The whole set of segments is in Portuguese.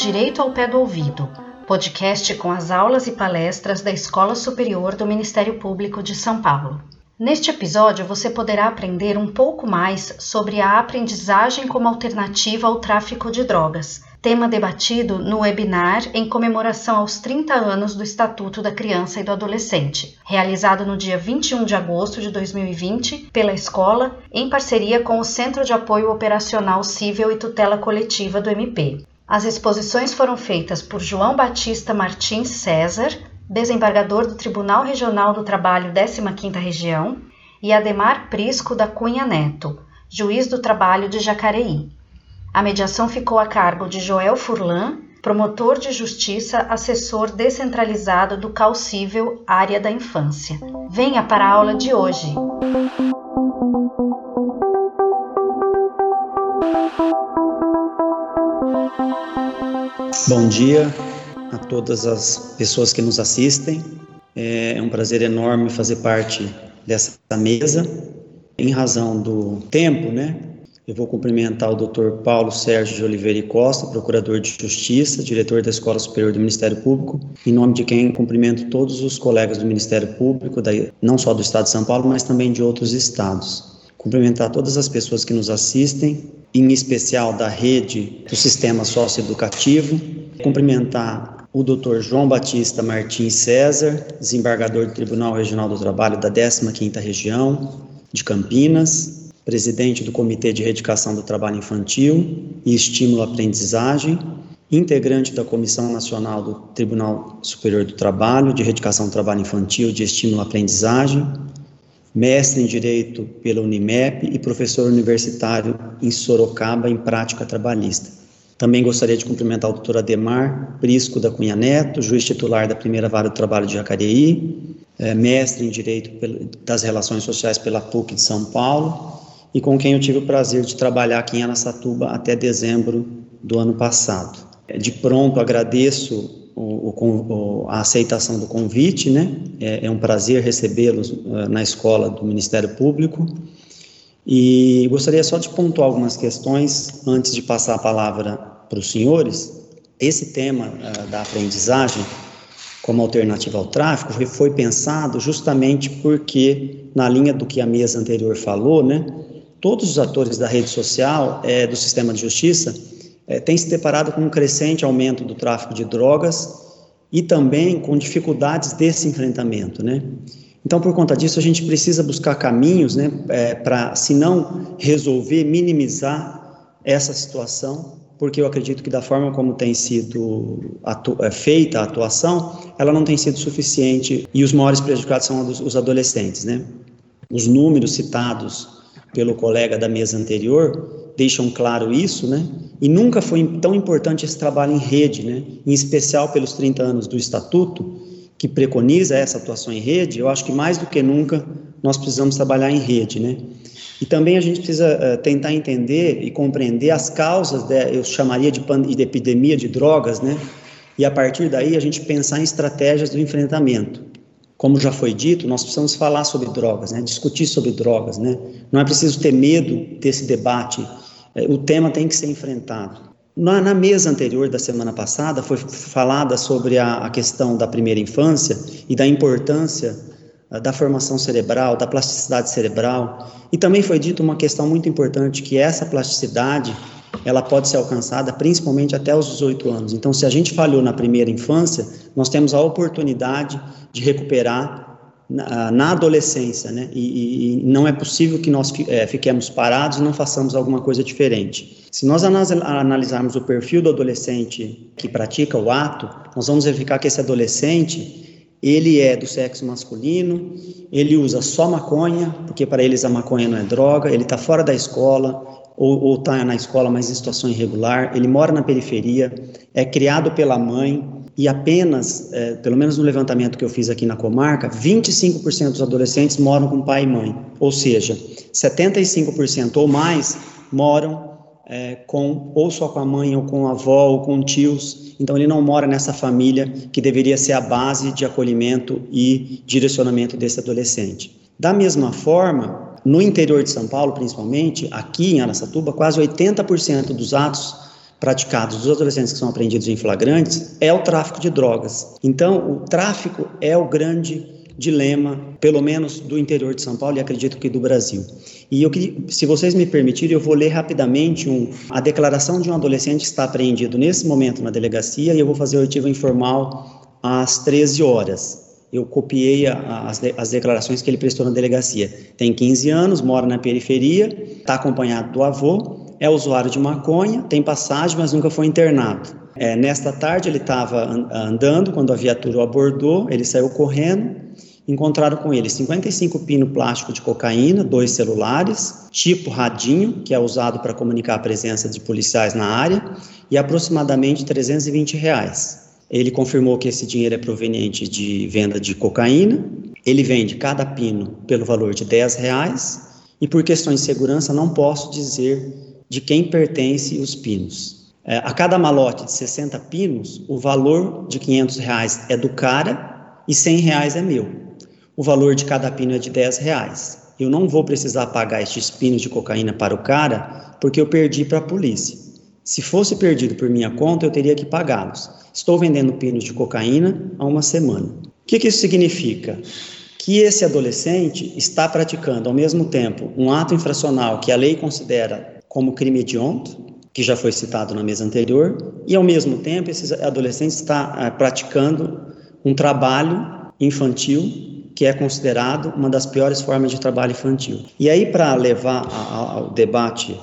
Direito ao Pé do Ouvido, podcast com as aulas e palestras da Escola Superior do Ministério Público de São Paulo. Neste episódio, você poderá aprender um pouco mais sobre a aprendizagem como alternativa ao tráfico de drogas, tema debatido no webinar em comemoração aos 30 anos do Estatuto da Criança e do Adolescente, realizado no dia 21 de agosto de 2020 pela escola, em parceria com o Centro de Apoio Operacional Cível e Tutela Coletiva do MP. As exposições foram feitas por João Batista Martins César, desembargador do Tribunal Regional do Trabalho 15ª Região, e Ademar Prisco da Cunha Neto, juiz do trabalho de Jacareí. A mediação ficou a cargo de Joel Furlan, promotor de justiça, assessor descentralizado do Calcível Área da Infância. Venha para a aula de hoje. Bom dia a todas as pessoas que nos assistem. É um prazer enorme fazer parte dessa mesa. Em razão do tempo, né? Eu vou cumprimentar o Dr. Paulo Sérgio de Oliveira e Costa, procurador de Justiça, diretor da Escola Superior do Ministério Público, em nome de quem cumprimento todos os colegas do Ministério Público, não só do Estado de São Paulo, mas também de outros estados. Cumprimentar todas as pessoas que nos assistem, em especial da rede do sistema socioeducativo, cumprimentar o Dr. João Batista Martins César, desembargador do Tribunal Regional do Trabalho da 15ª Região de Campinas, presidente do Comitê de Erradicação do Trabalho Infantil e Estímulo à Aprendizagem, integrante da Comissão Nacional do Tribunal Superior do Trabalho de Erradicação do Trabalho Infantil de Estímulo à Aprendizagem, mestre em Direito pela Unimep e professor universitário em Sorocaba em Prática Trabalhista. Também gostaria de cumprimentar o doutor Ademar Prisco da Cunha Neto, juiz titular da primeira vara do trabalho de Jacareí, é, mestre em Direito das Relações Sociais pela PUC de São Paulo e com quem eu tive o prazer de trabalhar aqui em Aracatuba até dezembro do ano passado. É, de pronto agradeço o, o, a aceitação do convite, né? É, é um prazer recebê-los uh, na escola do Ministério Público. E gostaria só de pontuar algumas questões antes de passar a palavra para os senhores. Esse tema uh, da aprendizagem como alternativa ao tráfico foi, pensado justamente porque, na linha do que a mesa anterior falou, né, todos os atores da rede social, é, do sistema de justiça, é, tem se deparado com um crescente aumento do tráfico de drogas e também com dificuldades desse enfrentamento, né? Então, por conta disso, a gente precisa buscar caminhos, né, é, para, se não resolver, minimizar essa situação, porque eu acredito que da forma como tem sido é, feita a atuação, ela não tem sido suficiente e os maiores prejudicados são os adolescentes, né? Os números citados pelo colega da mesa anterior deixam claro isso, né? E nunca foi tão importante esse trabalho em rede, né? Em especial pelos 30 anos do Estatuto, que preconiza essa atuação em rede, eu acho que mais do que nunca nós precisamos trabalhar em rede, né? E também a gente precisa uh, tentar entender e compreender as causas, de, eu chamaria de, de epidemia de drogas, né? E a partir daí a gente pensar em estratégias do enfrentamento. Como já foi dito, nós precisamos falar sobre drogas, né? discutir sobre drogas. Né? Não é preciso ter medo desse debate é, o tema tem que ser enfrentado. Na, na, mesa anterior da semana passada foi falada sobre a, a questão da primeira infância e da importância uh, da formação cerebral, da plasticidade cerebral, e também foi dito uma questão muito importante que essa plasticidade ela pode ser alcançada principalmente até os 18 anos. Então, se a gente falhou na primeira infância, nós temos a oportunidade de recuperar na, na adolescência, né? E, e, não é possível que nós é, fiquemos parados e não façamos alguma coisa diferente. Se nós analisarmos o perfil do adolescente que pratica o ato, nós vamos verificar que esse adolescente ele é do sexo masculino, ele usa só maconha, porque para eles a maconha não é droga, ele está fora da escola, ou está na escola, mas em situação irregular, ele mora na periferia, é criado pela mãe, e apenas, é, pelo menos no levantamento que eu fiz aqui na comarca, 25% dos adolescentes moram com pai e mãe, ou seja, 75% ou mais moram é, com ou só com a mãe ou com a avó ou com tios. Então ele não mora nessa família que deveria ser a base de acolhimento e direcionamento desse adolescente. Da mesma forma, no interior de São Paulo, principalmente, aqui em Aracatuba, quase 80% dos atos praticados dos adolescentes que são apreendidos em flagrantes é o tráfico de drogas. Então, o tráfico é o grande dilema, pelo menos do interior de São Paulo e acredito que do Brasil. E eu se vocês me permitirem, eu vou ler rapidamente um, a declaração de um adolescente que está apreendido nesse momento na delegacia e eu vou fazer o oitiva informal às 13 horas. Eu copiei a, as declarações que ele prestou na delegacia. Tem 15 anos, mora na periferia, está acompanhado do avô, é usuário de maconha, tem passagem, mas nunca foi internado. É, nesta tarde ele estava andando quando a viatura o abordou, ele saiu correndo, encontraram com ele 55 pino plástico de cocaína, dois celulares, tipo radinho, que é usado para comunicar a presença de policiais na área, e aproximadamente 320 reais. Ele confirmou que esse dinheiro é proveniente de venda de cocaína. Ele vende cada pino pelo valor de 10 reais e por questões de segurança não posso dizer de quem pertence os pinos. É, a cada malote de 60 pinos, o valor de 500 reais é do cara e 100 reais é meu. O valor de cada pino é de 10 reais. Eu não vou precisar pagar estes pinos de cocaína para o cara porque eu perdi para a polícia. Se fosse perdido por minha conta, eu teria que pagá-los. Estou vendendo pinos de cocaína há uma semana. O que, que isso significa? Que esse adolescente está praticando ao mesmo tempo um ato infracional que a lei considera como crime hediondo, que já foi citado na mesa anterior, e ao mesmo tempo esse adolescente está ah, praticando um trabalho infantil que é considerado uma das piores formas de trabalho infantil. E aí, para levar ao debate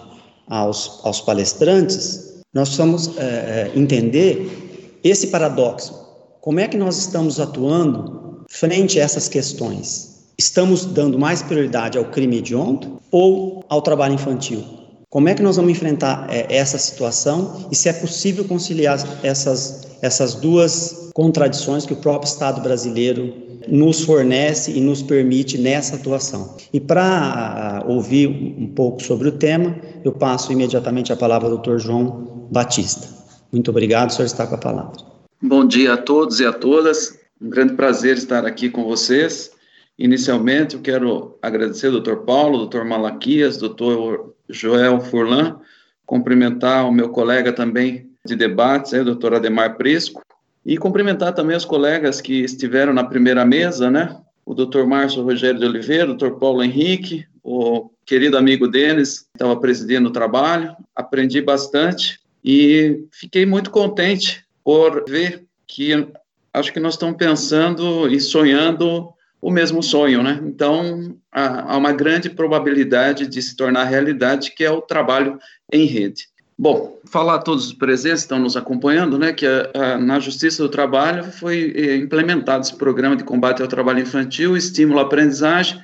aos, aos palestrantes, nós precisamos é, entender esse paradoxo. Como é que nós estamos atuando frente a essas questões? Estamos dando mais prioridade ao crime hediondo ou ao trabalho infantil? Como é que nós vamos enfrentar é, essa situação e se é possível conciliar essas, essas duas contradições que o próprio Estado brasileiro nos fornece e nos permite nessa atuação. E para uh, ouvir um pouco sobre o tema, eu passo imediatamente a palavra ao Dr. João Batista. Muito obrigado, o senhor está com a palavra. Bom dia a todos e a todas. Um grande prazer estar aqui com vocês. Inicialmente, eu quero agradecer ao Dr. Paulo, Dr. Malaquias, Dr. Joel Furlan, cumprimentar o meu colega também de debates, o Dr. Ademar Prisco, e cumprimentar também os colegas que estiveram na primeira mesa, né? O Dr. Márcio Rogério de Oliveira, o Dr. Paulo Henrique, o querido amigo Denis, que estava presidindo o trabalho. Aprendi bastante e fiquei muito contente por ver que acho que nós estamos pensando e sonhando o mesmo sonho, né? Então, há, há uma grande probabilidade de se tornar realidade, que é o trabalho em rede. Bom, falar a todos os presentes que estão nos acompanhando, né, que a, a, na Justiça do Trabalho foi eh, implementado esse programa de combate ao trabalho infantil, estímulo à aprendizagem,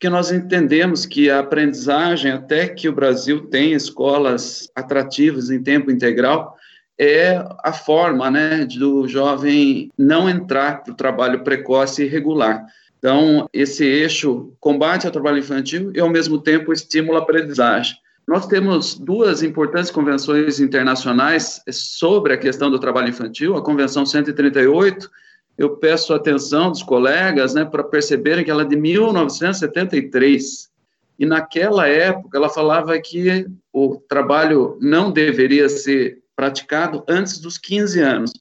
que nós entendemos que a aprendizagem, até que o Brasil tenha escolas atrativas em tempo integral, é a forma né, do jovem não entrar para o trabalho precoce e regular. Então, esse eixo combate ao trabalho infantil e, ao mesmo tempo, estímulo à aprendizagem. Nós temos duas importantes convenções internacionais sobre a questão do trabalho infantil, a Convenção 138, eu peço a atenção dos colegas né, para perceberem que ela é de 1973. E naquela época ela falava que o trabalho não deveria ser praticado antes dos 15 anos.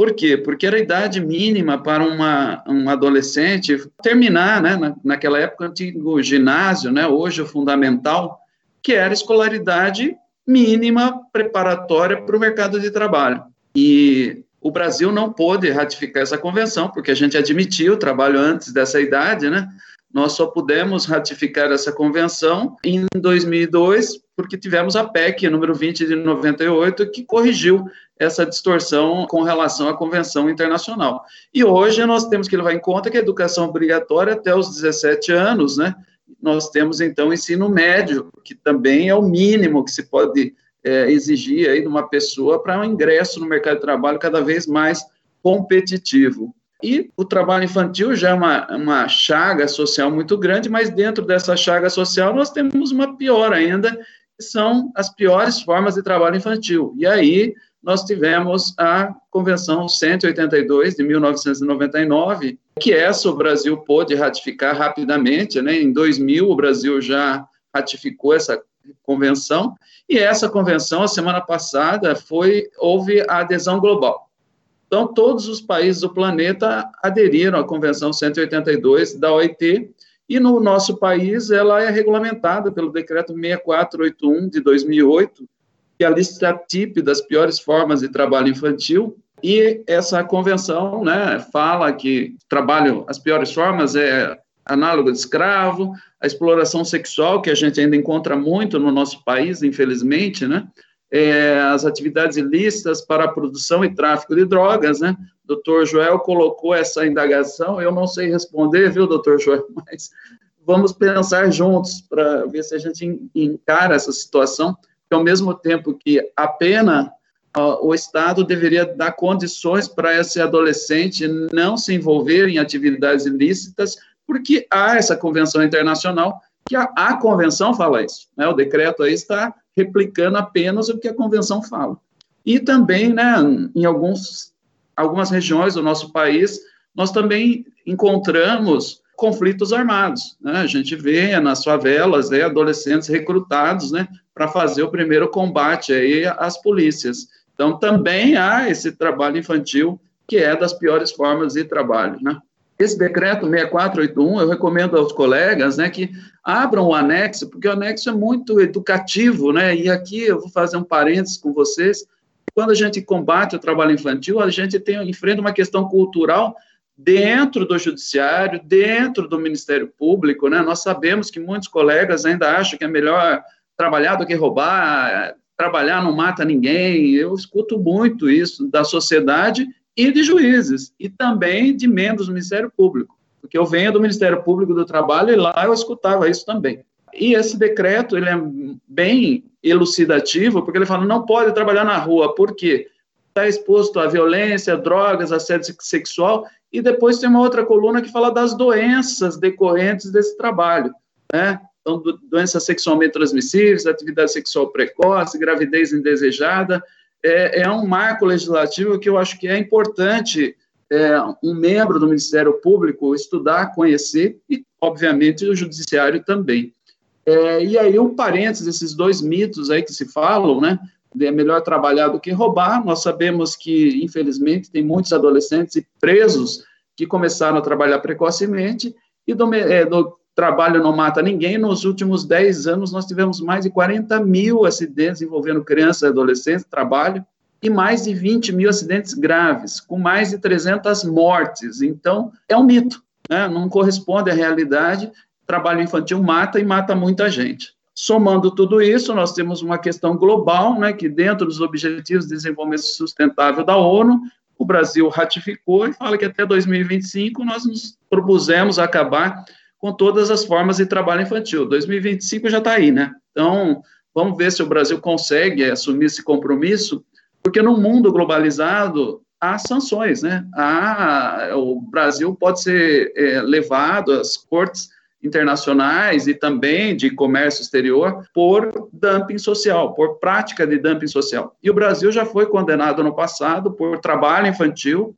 Por quê? Porque era a idade mínima para uma, um adolescente terminar, né, na, naquela época, o antigo ginásio, né, hoje o fundamental, que era escolaridade mínima preparatória para o mercado de trabalho. E o Brasil não pôde ratificar essa convenção, porque a gente admitiu o trabalho antes dessa idade, né? Nós só pudemos ratificar essa convenção em 2002, porque tivemos a PEC número 20 de 98, que corrigiu essa distorção com relação à convenção internacional. E hoje nós temos que levar em conta que a educação obrigatória até os 17 anos, né? Nós temos então ensino médio, que também é o mínimo que se pode é, exigir aí de uma pessoa para um ingresso no mercado de trabalho cada vez mais competitivo. E o trabalho infantil já é uma, uma chaga social muito grande, mas dentro dessa chaga social nós temos uma pior ainda, que são as piores formas de trabalho infantil. E aí nós tivemos a Convenção 182 de 1999, que essa o Brasil pôde ratificar rapidamente, né? Em 2000 o Brasil já ratificou essa convenção, e essa convenção, a semana passada, foi houve a adesão global. Então, todos os países do planeta aderiram à Convenção 182 da OIT, e no nosso país ela é regulamentada pelo Decreto 6481 de 2008, que é a lista TIP das piores formas de trabalho infantil, e essa convenção né, fala que trabalho, as piores formas é análogo de escravo, a exploração sexual, que a gente ainda encontra muito no nosso país, infelizmente, né? É, as atividades ilícitas para a produção e tráfico de drogas, né? Doutor Joel colocou essa indagação, eu não sei responder, viu, doutor Joel, mas vamos pensar juntos para ver se a gente encara essa situação, que ao mesmo tempo que a pena o Estado deveria dar condições para esse adolescente não se envolver em atividades ilícitas, porque há essa convenção internacional, que a, a convenção fala isso, né? o decreto aí está replicando apenas o que a convenção fala. E também, né, em alguns, algumas regiões do nosso país, nós também encontramos conflitos armados. Né? A gente vê nas favelas né, adolescentes recrutados né, para fazer o primeiro combate aí às polícias. Então, também há esse trabalho infantil, que é das piores formas de trabalho, né? Esse decreto 6481, eu recomendo aos colegas, né, que abram o anexo, porque o anexo é muito educativo, né, e aqui eu vou fazer um parênteses com vocês, quando a gente combate o trabalho infantil, a gente tem, enfrenta uma questão cultural dentro do judiciário, dentro do Ministério Público, né, nós sabemos que muitos colegas ainda acham que é melhor trabalhar do que roubar, trabalhar não mata ninguém. Eu escuto muito isso da sociedade e de juízes, e também de membros do Ministério Público, porque eu venho do Ministério Público do Trabalho e lá eu escutava isso também. E esse decreto, ele é bem elucidativo, porque ele fala, não pode trabalhar na rua, por quê? Está exposto à violência, drogas, assédio sexual, e depois tem uma outra coluna que fala das doenças decorrentes desse trabalho, né? Então, doenças sexualmente transmissíveis, atividade sexual precoce, gravidez indesejada, é, é um marco legislativo que eu acho que é importante é, um membro do Ministério Público estudar, conhecer e, obviamente, o Judiciário também. É, e aí, um parênteses, esses dois mitos aí que se falam, né? É melhor trabalhar do que roubar. Nós sabemos que, infelizmente, tem muitos adolescentes e presos que começaram a trabalhar precocemente e do, é, do trabalho não mata ninguém. Nos últimos 10 anos, nós tivemos mais de 40 mil acidentes envolvendo crianças e adolescentes, trabalho, e mais de 20 mil acidentes graves, com mais de 300 mortes. Então, é um mito, né? não corresponde à realidade. Trabalho infantil mata e mata muita gente. Somando tudo isso, nós temos uma questão global, né, que dentro dos Objetivos de Desenvolvimento Sustentável da ONU, o Brasil ratificou e fala que até 2025 nós nos propusemos acabar com todas as formas de trabalho infantil. 2025 já está aí, né? Então, vamos ver se o Brasil consegue assumir esse compromisso, porque no mundo globalizado há sanções, né? Há, o Brasil pode ser é, levado às cortes internacionais e também de comércio exterior por dumping social, por prática de dumping social. E o Brasil já foi condenado no passado por trabalho infantil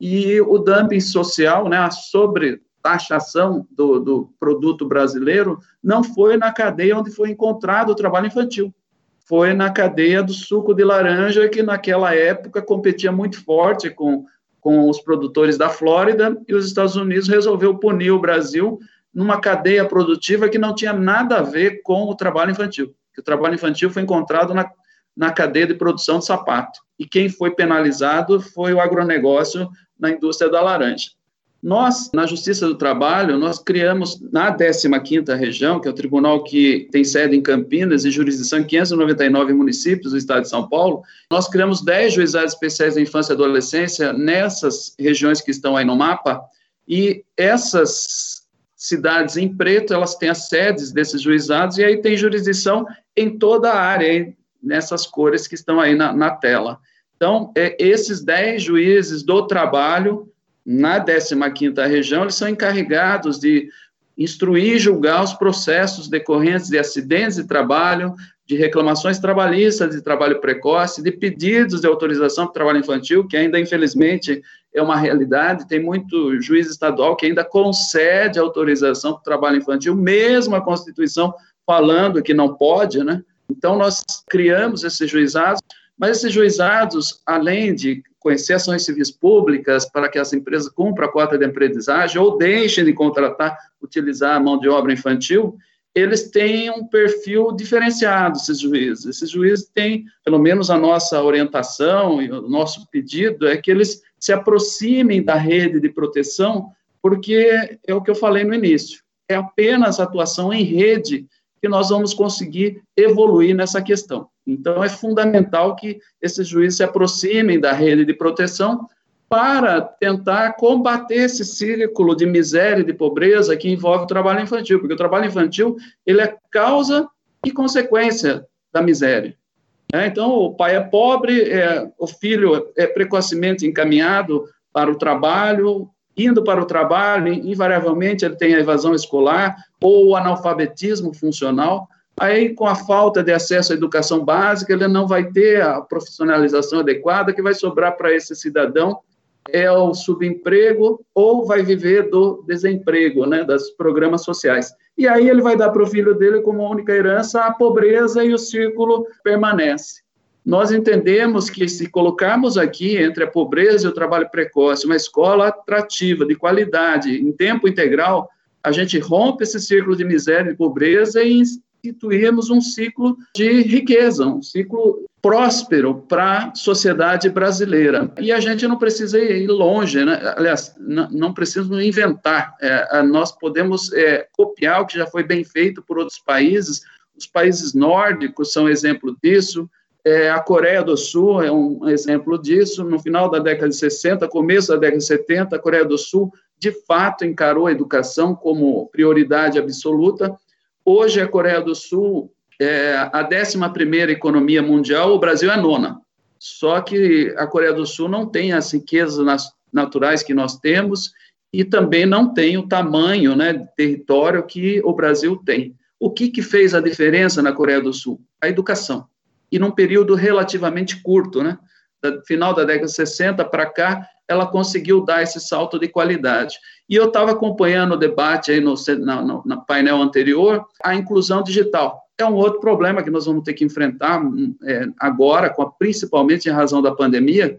e o dumping social, né, a sobre taxação do, do produto brasileiro não foi na cadeia onde foi encontrado o trabalho infantil. Foi na cadeia do suco de laranja, que naquela época competia muito forte com, com os produtores da Flórida, e os Estados Unidos resolveu punir o Brasil numa cadeia produtiva que não tinha nada a ver com o trabalho infantil. o trabalho infantil foi encontrado na, na cadeia de produção de sapato. E quem foi penalizado foi o agronegócio na indústria da laranja. Nós, na Justiça do Trabalho, nós criamos na 15ª região, que é o tribunal que tem sede em Campinas e jurisdição em 599 municípios do estado de São Paulo, nós criamos 10 juizados especiais da infância e adolescência nessas regiões que estão aí no mapa, e essas cidades em preto, elas têm as sedes desses juizados, e aí tem jurisdição em toda a área, nessas cores que estão aí na, na tela. Então, é, esses 10 juízes do trabalho na 15ª região, eles são encarregados de instruir e julgar os processos decorrentes de acidentes de trabalho, de reclamações trabalhistas de trabalho precoce, de pedidos de autorização para trabalho infantil, que ainda, infelizmente, é uma realidade. Tem muito juiz estadual que ainda concede autorização para trabalho infantil, mesmo a Constituição falando que não pode, né? Então, nós criamos esses juizados, mas esses juizados, além de conhecer ações civis públicas para que as empresas cumpram a cota de aprendizagem ou deixem de contratar, utilizar a mão de obra infantil, eles têm um perfil diferenciado, esses juízes. Esses juízes têm, pelo menos a nossa orientação e o nosso pedido é que eles se aproximem da rede de proteção, porque é o que eu falei no início, é apenas atuação em rede que nós vamos conseguir evoluir nessa questão. Então, é fundamental que esses juízes se aproximem da rede de proteção para tentar combater esse círculo de miséria e de pobreza que envolve o trabalho infantil, porque o trabalho infantil ele é causa e consequência da miséria. É, então, o pai é pobre, é, o filho é precocemente encaminhado para o trabalho, indo para o trabalho, invariavelmente ele tem a evasão escolar ou o analfabetismo funcional. Aí, com a falta de acesso à educação básica, ele não vai ter a profissionalização adequada que vai sobrar para esse cidadão é o subemprego ou vai viver do desemprego, né, dos programas sociais. E aí ele vai dar para o filho dele como única herança a pobreza e o círculo permanece. Nós entendemos que se colocarmos aqui entre a pobreza e o trabalho precoce uma escola atrativa, de qualidade, em tempo integral, a gente rompe esse círculo de miséria e pobreza e instituímos um ciclo de riqueza, um ciclo próspero para a sociedade brasileira. E a gente não precisa ir longe, né? aliás, não precisamos inventar. É, nós podemos é, copiar o que já foi bem feito por outros países. Os países nórdicos são exemplo disso. É, a Coreia do Sul é um exemplo disso. No final da década de 60, começo da década de 70, a Coreia do Sul, de fato, encarou a educação como prioridade absoluta. Hoje, a Coreia do Sul é a 11 economia mundial, o Brasil é a nona. Só que a Coreia do Sul não tem as riquezas naturais que nós temos e também não tem o tamanho né, de território que o Brasil tem. O que, que fez a diferença na Coreia do Sul? A educação e num período relativamente curto, né? Da final da década de 60 para cá, ela conseguiu dar esse salto de qualidade. E eu estava acompanhando o debate aí no, no, painel anterior, a inclusão digital. É um outro problema que nós vamos ter que enfrentar é, agora, a, principalmente em razão da pandemia,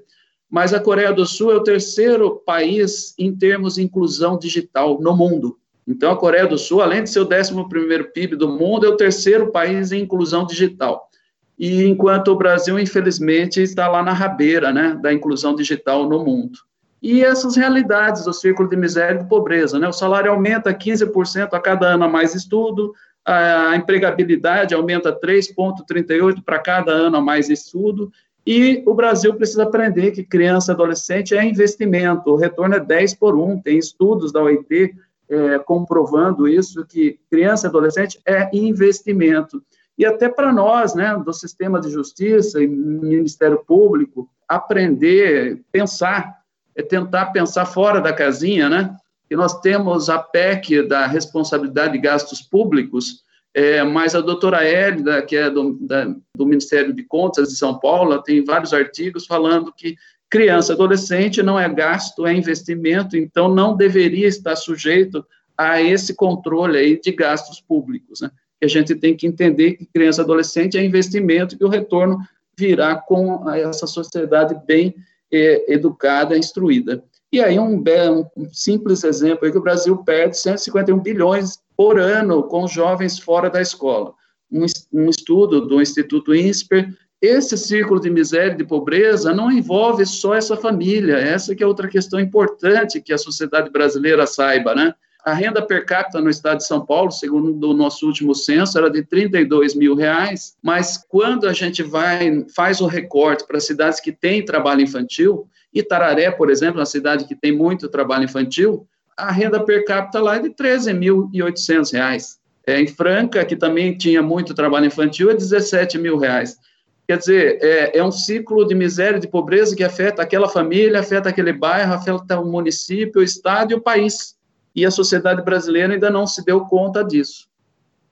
mas a Coreia do Sul é o terceiro país em termos de inclusão digital no mundo. Então, a Coreia do Sul, além de ser o 11 PIB do mundo, é o terceiro país em inclusão digital e enquanto o Brasil, infelizmente, está lá na rabeira né, da inclusão digital no mundo. E essas realidades do círculo de miséria e de pobreza. Né? O salário aumenta 15% a cada ano a mais estudo, a empregabilidade aumenta 3,38% para cada ano a mais estudo, e o Brasil precisa aprender que criança e adolescente é investimento, o retorno é 10 por 1, tem estudos da OIT é, comprovando isso, que criança e adolescente é investimento e até para nós, né, do sistema de justiça e Ministério Público, aprender, pensar, é tentar pensar fora da casinha, né? E nós temos a PEC da responsabilidade de gastos públicos, é, mas a doutora Hélida, que é do, da, do Ministério de Contas de São Paulo, tem vários artigos falando que criança adolescente não é gasto, é investimento, então não deveria estar sujeito a esse controle aí de gastos públicos, né? Que a gente tem que entender que criança e adolescente é investimento e o retorno virá com essa sociedade bem é, educada, instruída. E aí um, um simples exemplo é que o Brasil perde 151 bilhões por ano com jovens fora da escola. Um, um estudo do Instituto INSPER, esse círculo de miséria e de pobreza não envolve só essa família, essa que é outra questão importante que a sociedade brasileira saiba, né? A renda per capita no estado de São Paulo, segundo o nosso último censo, era de 32 mil reais, mas quando a gente vai, faz o recorte para cidades que têm trabalho infantil, Itararé, por exemplo, uma cidade que tem muito trabalho infantil, a renda per capita lá é de 13.800 reais. É, em Franca, que também tinha muito trabalho infantil, é 17 mil reais. Quer dizer, é, é, um ciclo de miséria de pobreza que afeta aquela família, afeta aquele bairro, afeta o município, o estado e o país e a sociedade brasileira ainda não se deu conta disso.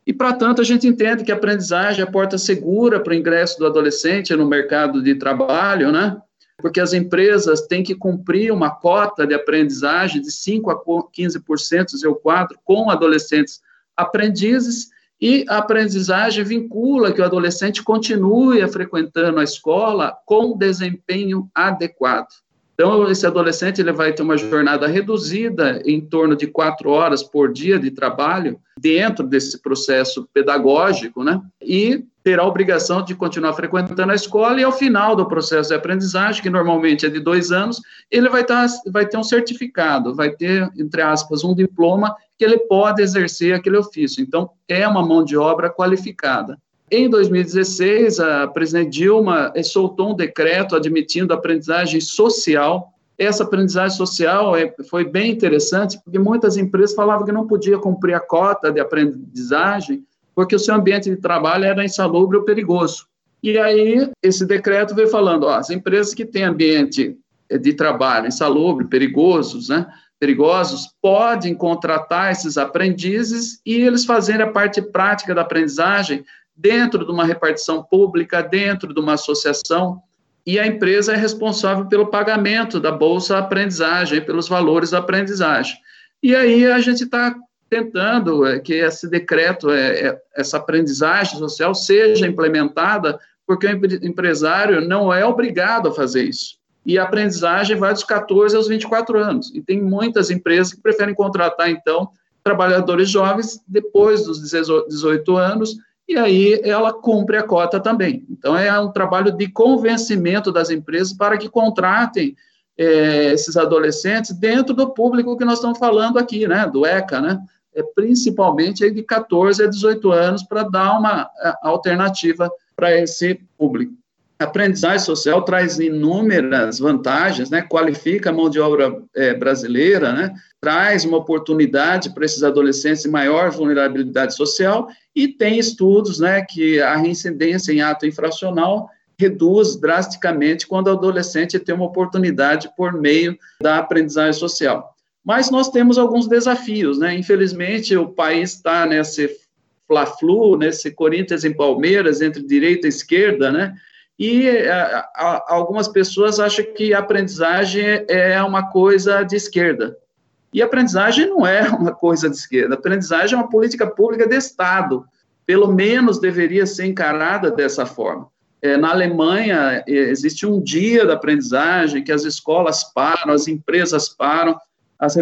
E, para tanto, a gente entende que a aprendizagem é a porta segura para o ingresso do adolescente no mercado de trabalho, né? Porque as empresas têm que cumprir uma cota de aprendizagem de 5 a 15%, eu quadro, com adolescentes aprendizes, E a aprendizagem vincula que o adolescente continue frequentando a escola com desempenho adequado. Então, esse adolescente ele vai ter uma jornada reduzida, em torno de quatro horas por dia de trabalho, dentro desse processo pedagógico, né? E terá a obrigação de continuar frequentando a escola, e ao final do processo de aprendizagem, que normalmente é de dois anos, ele vai, tá, vai ter um certificado, vai ter, entre aspas, um diploma que ele pode exercer aquele ofício. Então, é uma mão de obra qualificada. Em 2016, a presidente Dilma soltou um decreto admitindo a aprendizagem social. Essa aprendizagem social é, foi bem interessante, porque muitas empresas falavam que não podia cumprir a cota de aprendizagem, porque o seu ambiente de trabalho era insalubre ou perigoso. E aí, esse decreto veio falando, ó, as empresas que têm ambiente de trabalho insalubre, perigosos, né, perigosos, podem contratar esses aprendizes e eles fazerem a parte prática da aprendizagem dentro de uma repartição pública, dentro de uma associação, e a empresa é responsável pelo pagamento da bolsa aprendizagem, pelos valores da aprendizagem. E aí a gente está tentando é, que esse decreto, é, é, essa aprendizagem social seja implementada, porque o empresário não é obrigado a fazer isso e a aprendizagem vai dos 14 aos 24 anos. E tem muitas empresas que preferem contratar, então, trabalhadores jovens depois dos 18 anos, e aí ela cumpre a cota também. Então, é um trabalho de convencimento das empresas para que contratem é, esses adolescentes dentro do público que nós estamos falando aqui, né, do ECA, né, é, principalmente de 14 a 18 anos, para dar uma alternativa para esse público. A aprendizagem social traz inúmeras vantagens, né? qualifica a mão de obra é, brasileira, né? Traz uma oportunidade para esses adolescentes de maior vulnerabilidade social e tem estudos né, que a reincidência em ato infracional reduz drasticamente quando o adolescente tem uma oportunidade por meio da aprendizagem social. Mas nós temos alguns desafios, né? Infelizmente, o país está nesse fla-flu, nesse Corinthians em Palmeiras, entre direita e esquerda, né? E a, é, a, algumas pessoas acham que a aprendizagem é uma coisa de esquerda. E aprendizagem não é uma coisa de esquerda. Aprendizagem é uma política pública de Estado. Pelo menos deveria ser encarada dessa forma. É, na Alemanha, é, existe um dia da aprendizagem que as escolas param, as empresas param, as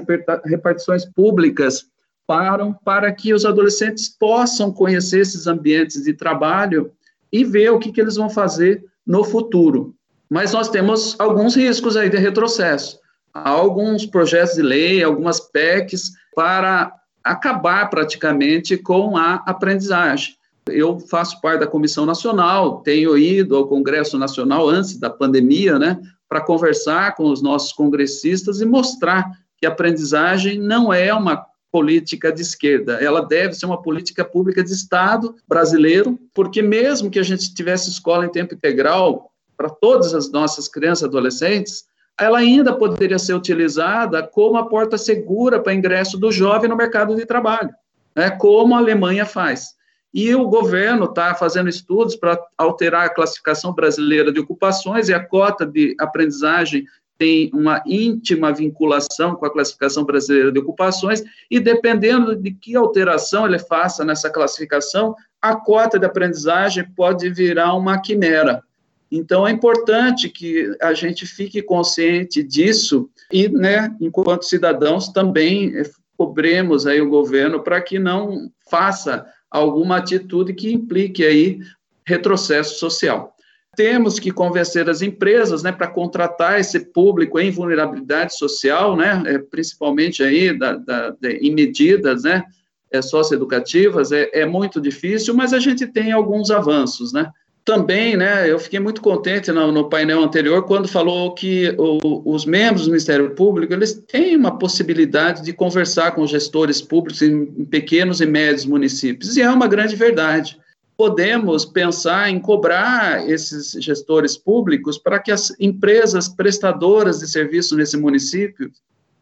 repartições públicas param para que os adolescentes possam conhecer esses ambientes de trabalho e ver o que, que eles vão fazer no futuro. Mas nós temos alguns riscos aí de retrocesso. Alguns projetos de lei, algumas PECs para acabar praticamente com a aprendizagem. Eu faço parte da Comissão Nacional, tenho ido ao Congresso Nacional antes da pandemia, né, para conversar com os nossos congressistas e mostrar que a aprendizagem não é uma política de esquerda, ela deve ser uma política pública de Estado brasileiro, porque mesmo que a gente tivesse escola em tempo integral para todas as nossas crianças e adolescentes, ela ainda poderia ser utilizada como a porta segura para ingresso do jovem no mercado de trabalho, né, como a Alemanha faz. E o governo está fazendo estudos para alterar a classificação brasileira de ocupações e a cota de aprendizagem tem uma íntima vinculação com a classificação brasileira de ocupações, e dependendo de que alteração ele faça nessa classificação, a cota de aprendizagem pode virar uma quimera. Então, é importante que a gente fique consciente disso e, né, enquanto cidadãos, também cobremos aí o governo para que não faça alguma atitude que implique aí retrocesso social. Temos que convencer as empresas, né, para contratar esse público em vulnerabilidade social, né, é, principalmente aí da, da, de, em medidas, né, é, socioeducativas, é, é muito difícil, mas a gente tem alguns avanços, né. Também, né, eu fiquei muito contente no, no painel anterior quando falou que o, os membros do Ministério Público, eles têm uma possibilidade de conversar com gestores públicos em, em pequenos e médios municípios, e é uma grande verdade podemos pensar em cobrar esses gestores públicos para que as empresas prestadoras de serviço nesse município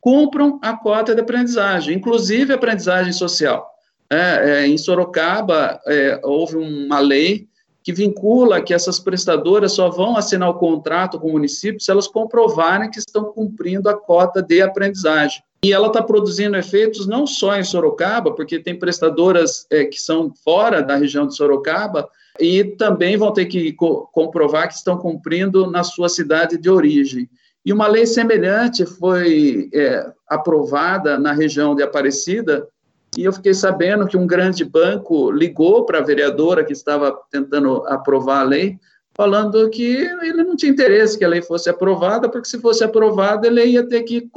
cumpram a cota de aprendizagem, inclusive aprendizagem social. É, é, em Sorocaba, é, houve uma lei que vincula que essas prestadoras só vão assinar o contrato com o município se elas comprovarem que estão cumprindo a cota de aprendizagem. E ela está produzindo efeitos não só em Sorocaba, porque tem prestadoras é, que são fora da região de Sorocaba, e também vão ter que co comprovar que estão cumprindo na sua cidade de origem. E uma lei semelhante foi é, aprovada na região de Aparecida, e eu fiquei sabendo que um grande banco ligou para a vereadora que estava tentando aprovar a lei, falando que ele não tinha interesse que a lei fosse aprovada, porque se fosse aprovada, ele ia ter que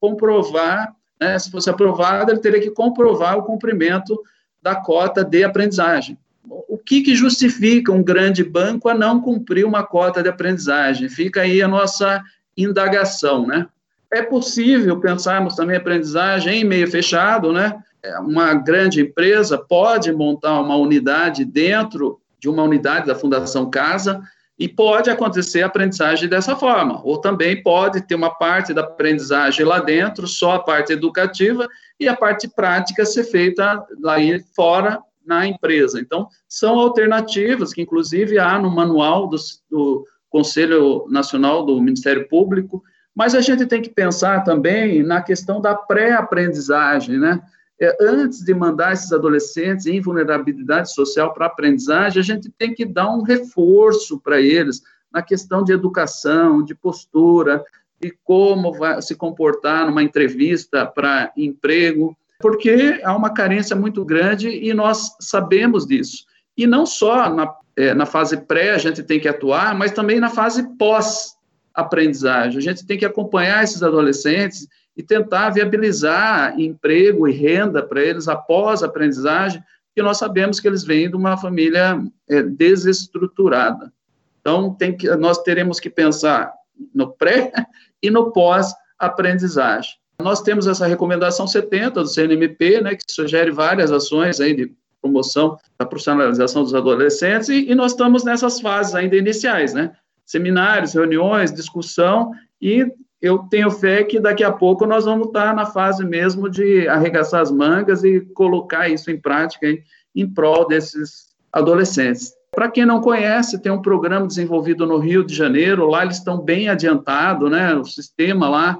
comprovar, né, se fosse aprovada, ele teria que comprovar o cumprimento da cota de aprendizagem. O que, que justifica um grande banco a não cumprir uma cota de aprendizagem? Fica aí a nossa indagação, né? É possível pensarmos também aprendizagem em meio fechado, né? É, uma grande empresa pode montar uma unidade dentro de uma unidade da Fundação Casa e pode acontecer a aprendizagem dessa forma, ou também pode ter uma parte da aprendizagem lá dentro, só a parte educativa, e a parte prática ser feita lá fora na empresa. Então, são alternativas que, inclusive, há no manual do, do Conselho Nacional do Ministério Público, mas a gente tem que pensar também na questão da pré-aprendizagem, né? É, antes de mandar esses adolescentes em vulnerabilidade social para aprendizagem, a gente tem que dar um reforço para eles na questão de educação, de postura, de como vai se comportar numa entrevista para emprego, porque há uma carência muito grande e nós sabemos disso. E não só na, é, na fase pré a gente tem que atuar, mas também na fase pós-aprendizagem. A gente tem que acompanhar esses adolescentes e tentar viabilizar emprego e renda para eles após a aprendizagem, porque nós sabemos que eles vêm de uma família é, desestruturada. Então, tem que, nós teremos que pensar no pré e no pós-aprendizagem. Nós temos essa recomendação 70 do CNMP, né, que sugere várias ações aí de promoção da profissionalização dos adolescentes, e, e nós estamos nessas fases ainda iniciais, né? Seminários, reuniões, discussão, e eu tenho fé que daqui a pouco nós vamos estar na fase mesmo de arregaçar as mangas e colocar isso em prática em, em prol desses adolescentes. Para quem não conhece, tem um programa desenvolvido no Rio de Janeiro, lá eles estão bem adiantados, né? O sistema lá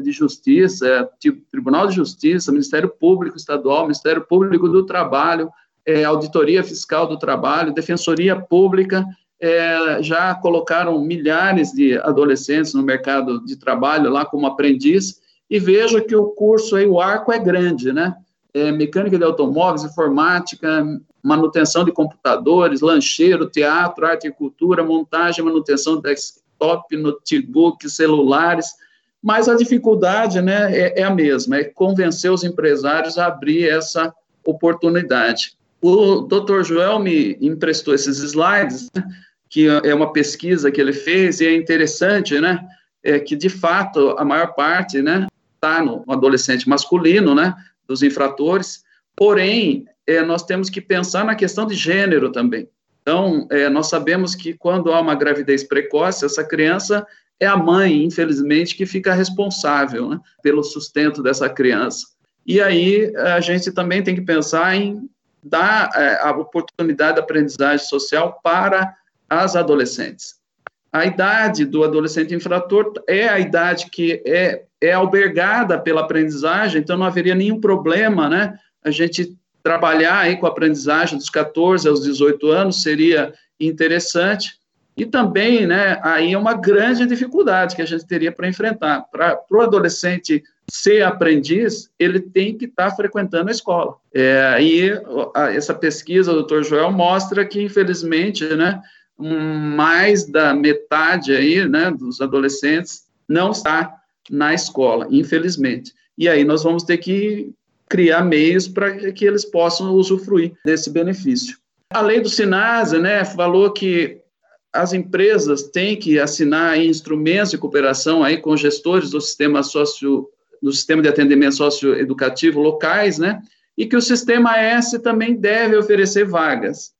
de Justiça, é, Tribunal de Justiça, Ministério Público Estadual, Ministério Público do Trabalho, é, Auditoria Fiscal do Trabalho, Defensoria Pública, é, já colocaram milhares de adolescentes no mercado de trabalho lá como aprendiz, e vejo que o curso aí, o arco é grande, né? É, mecânica de automóveis, informática, manutenção de computadores, lancheiro, teatro, arte e cultura, montagem, manutenção de desktop, notebook, celulares, mas a dificuldade né, é, é a mesma, é convencer os empresários a abrir essa oportunidade. O doutor Joel me emprestou esses slides, né, que é uma pesquisa que ele fez, e é interessante, né, é que, de fato, a maior parte, né, está no adolescente masculino, né, dos infratores, porém, é, nós temos que pensar na questão de gênero também. Então, é, nós sabemos que quando há uma gravidez precoce, essa criança é a mãe, infelizmente, que fica responsável né, pelo sustento dessa criança. E aí a gente também tem que pensar em dar é, a oportunidade de aprendizagem social para as adolescentes. A idade do adolescente infrator é a idade que é, é albergada pela aprendizagem, então não haveria nenhum problema, né? A gente trabalhar aí com a aprendizagem dos 14 aos 18 anos seria interessante. E também, né, aí é uma grande dificuldade que a gente teria para enfrentar. Para o adolescente ser aprendiz, ele tem que estar tá frequentando a escola. É, aí essa pesquisa, o doutor Joel, mostra que, infelizmente, né, mais da metade aí, né, dos adolescentes não está na escola, infelizmente. E aí nós vamos ter que criar meios para que eles possam usufruir desse benefício. A lei do Sinasa, né, falou que as empresas têm que assinar instrumentos de cooperação aí com gestores do sistema socio do sistema de atendimento socioeducativo locais, né? E que o sistema S também deve oferecer vagas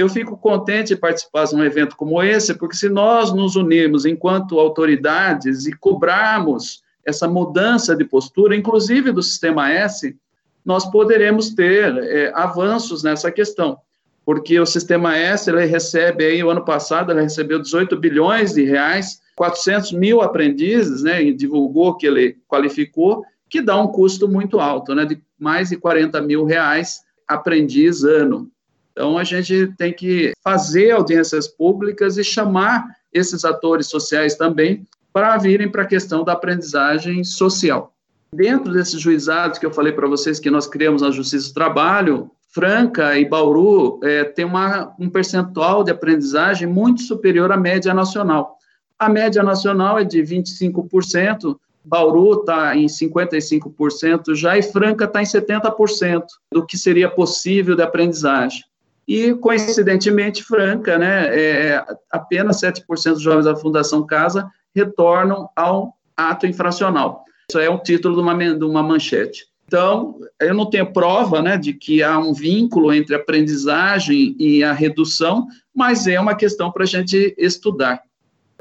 eu fico contente de participar de um evento como esse, porque se nós nos unirmos enquanto autoridades e cobrarmos essa mudança de postura, inclusive do sistema S, nós poderemos ter é, avanços nessa questão. porque o Sistema S ele recebe aí, o ano passado, ele recebeu 18 bilhões de reais, 400 mil aprendizes, né, e divulgou que ele qualificou, que dá um custo muito alto, né, de mais de 40 mil reais aprendiz ano. Então, a gente tem que fazer audiências públicas e chamar esses atores sociais também para virem para a questão da aprendizagem social. Dentro desses juizados que eu falei para vocês que nós criamos na Justiça do Trabalho, Franca e Bauru é, tem um percentual de aprendizagem muito superior à média nacional. A média nacional é de 25%, Bauru está em 55% já e Franca está em 70% do que seria possível de aprendizagem. E, coincidentemente, Franca, né, é, apenas 7% dos jovens da Fundação Casa retornam ao ato infracional. Isso é o título de uma, de uma manchete. Então, eu não tenho prova né, de que há um vínculo entre aprendizagem e a redução, mas é uma questão para a gente estudar.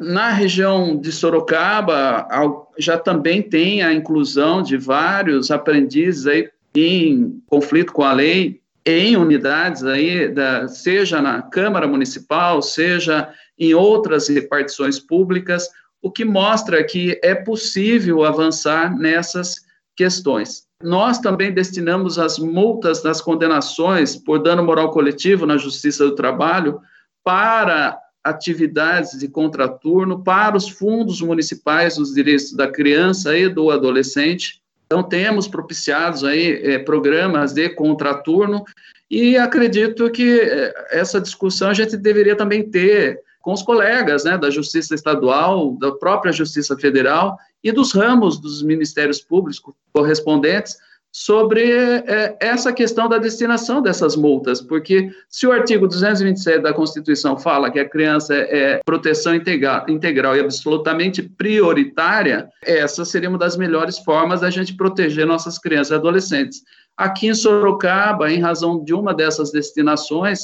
Na região de Sorocaba, já também tem a inclusão de vários aprendizes aí em conflito com a lei, em unidades aí, da, seja na Câmara Municipal, seja em outras repartições públicas, o que mostra que é possível avançar nessas questões. Nós também destinamos as multas das condenações por dano moral coletivo na Justiça do Trabalho para atividades de contraturno, para os fundos municipais dos direitos da criança e do adolescente. Então, temos propiciados aí é, programas de contraturno e acredito que é, essa discussão a gente deveria também ter com os colegas né, da Justiça Estadual, da própria Justiça Federal e dos ramos dos ministérios públicos correspondentes sobre é, essa questão da destinação dessas multas, porque se o artigo 227 da Constituição fala que a criança é, é proteção integral, integral e absolutamente prioritária, essa seria uma das melhores formas da gente proteger nossas crianças e adolescentes. Aqui em Sorocaba, em razão de uma dessas destinações,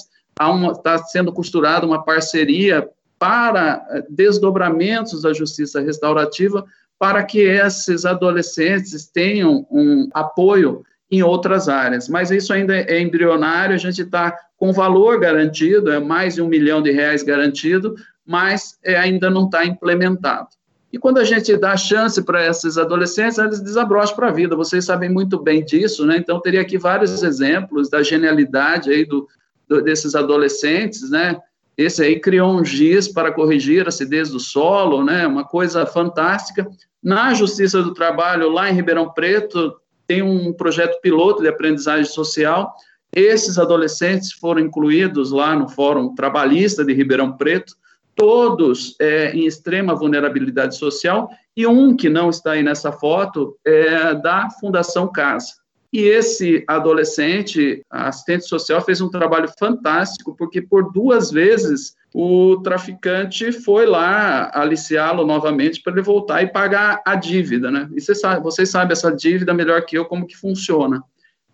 está sendo costurada uma parceria para eh, desdobramentos da justiça restaurativa para que esses adolescentes tenham um apoio em outras áreas. Mas isso ainda é embrionário, a gente está com valor garantido, é mais de um milhão de reais garantido, mas é, ainda não está implementado. E quando a gente dá chance para esses adolescentes, eles desabrocham para a vida. Vocês sabem muito bem disso, né? Então, teria aqui vários exemplos da genialidade aí do, do, desses adolescentes, né? Esse aí criou um giz para corrigir a acidez do solo, né? Uma coisa fantástica. Na Justiça do Trabalho, lá em Ribeirão Preto, tem um projeto piloto de aprendizagem social. Esses adolescentes foram incluídos lá no Fórum Trabalhista de Ribeirão Preto, todos é, em extrema vulnerabilidade social, e um que não está aí nessa foto é da Fundação Casa. E esse adolescente, assistente social, fez um trabalho fantástico, porque por duas vezes o traficante foi lá aliciá-lo novamente para ele voltar e pagar a dívida, né? E você sabe, vocês sabem essa dívida melhor que eu como que funciona.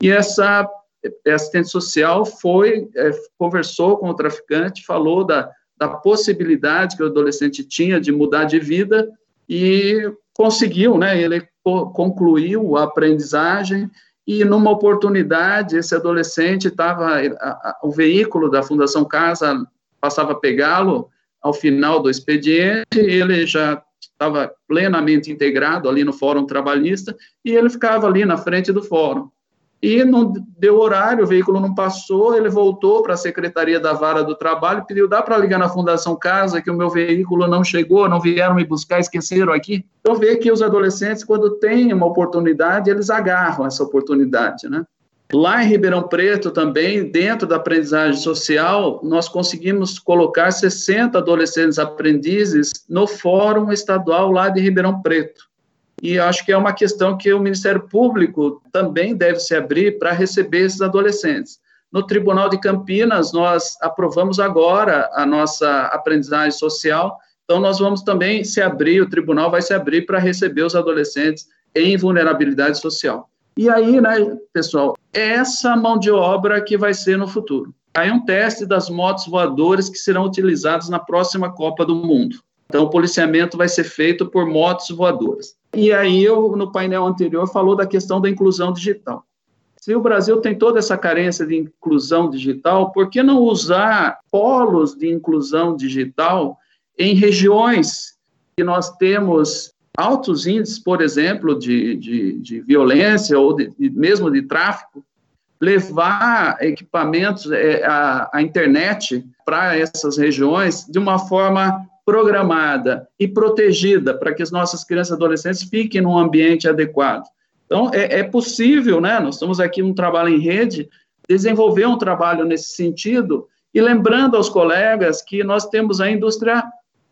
E essa assistente social foi, é, conversou com o traficante, falou da, da possibilidade que o adolescente tinha de mudar de vida e conseguiu, né? Ele concluiu a aprendizagem e numa oportunidade esse adolescente estava o veículo da Fundação Casa passava a pegá-lo ao final do expediente, ele já estava plenamente integrado ali no Fórum Trabalhista e ele ficava ali na frente do fórum. E não deu horário, o veículo não passou, ele voltou para a Secretaria da Vara do Trabalho, pediu, dá para ligar na Fundação Casa que o meu veículo não chegou, não vieram me buscar, esqueceram aqui. Então vê que os adolescentes, quando têm uma oportunidade, eles agarram essa oportunidade, né? Lá em Ribeirão Preto também, dentro da aprendizagem social, nós conseguimos colocar 60 adolescentes aprendizes no Fórum Estadual lá de Ribeirão Preto e acho que é uma questão que o Ministério Público também deve se abrir para receber esses adolescentes. No Tribunal de Campinas, nós aprovamos agora a nossa aprendizagem social, então nós vamos também se abrir, o tribunal vai se abrir para receber os adolescentes em vulnerabilidade social. E aí, né, pessoal, essa mão de obra que vai ser no futuro. Aí um teste das motos voadoras que serão utilizadas na próxima Copa do Mundo. Então, o policiamento vai ser feito por motos voadoras. E aí, eu, no painel anterior, falou da questão da inclusão digital. Se o Brasil tem toda essa carência de inclusão digital, por que não usar polos de inclusão digital em regiões que nós temos altos índices, por exemplo, de, de, de violência ou de, de, mesmo de tráfico, levar equipamentos, é, a, a internet para essas regiões de uma forma programada e protegida para que as nossas crianças e adolescentes fiquem num ambiente adequado. Então, é, é possível, né? Nós estamos aqui num trabalho em rede, desenvolver um trabalho nesse sentido, e lembrando aos colegas que nós temos a indústria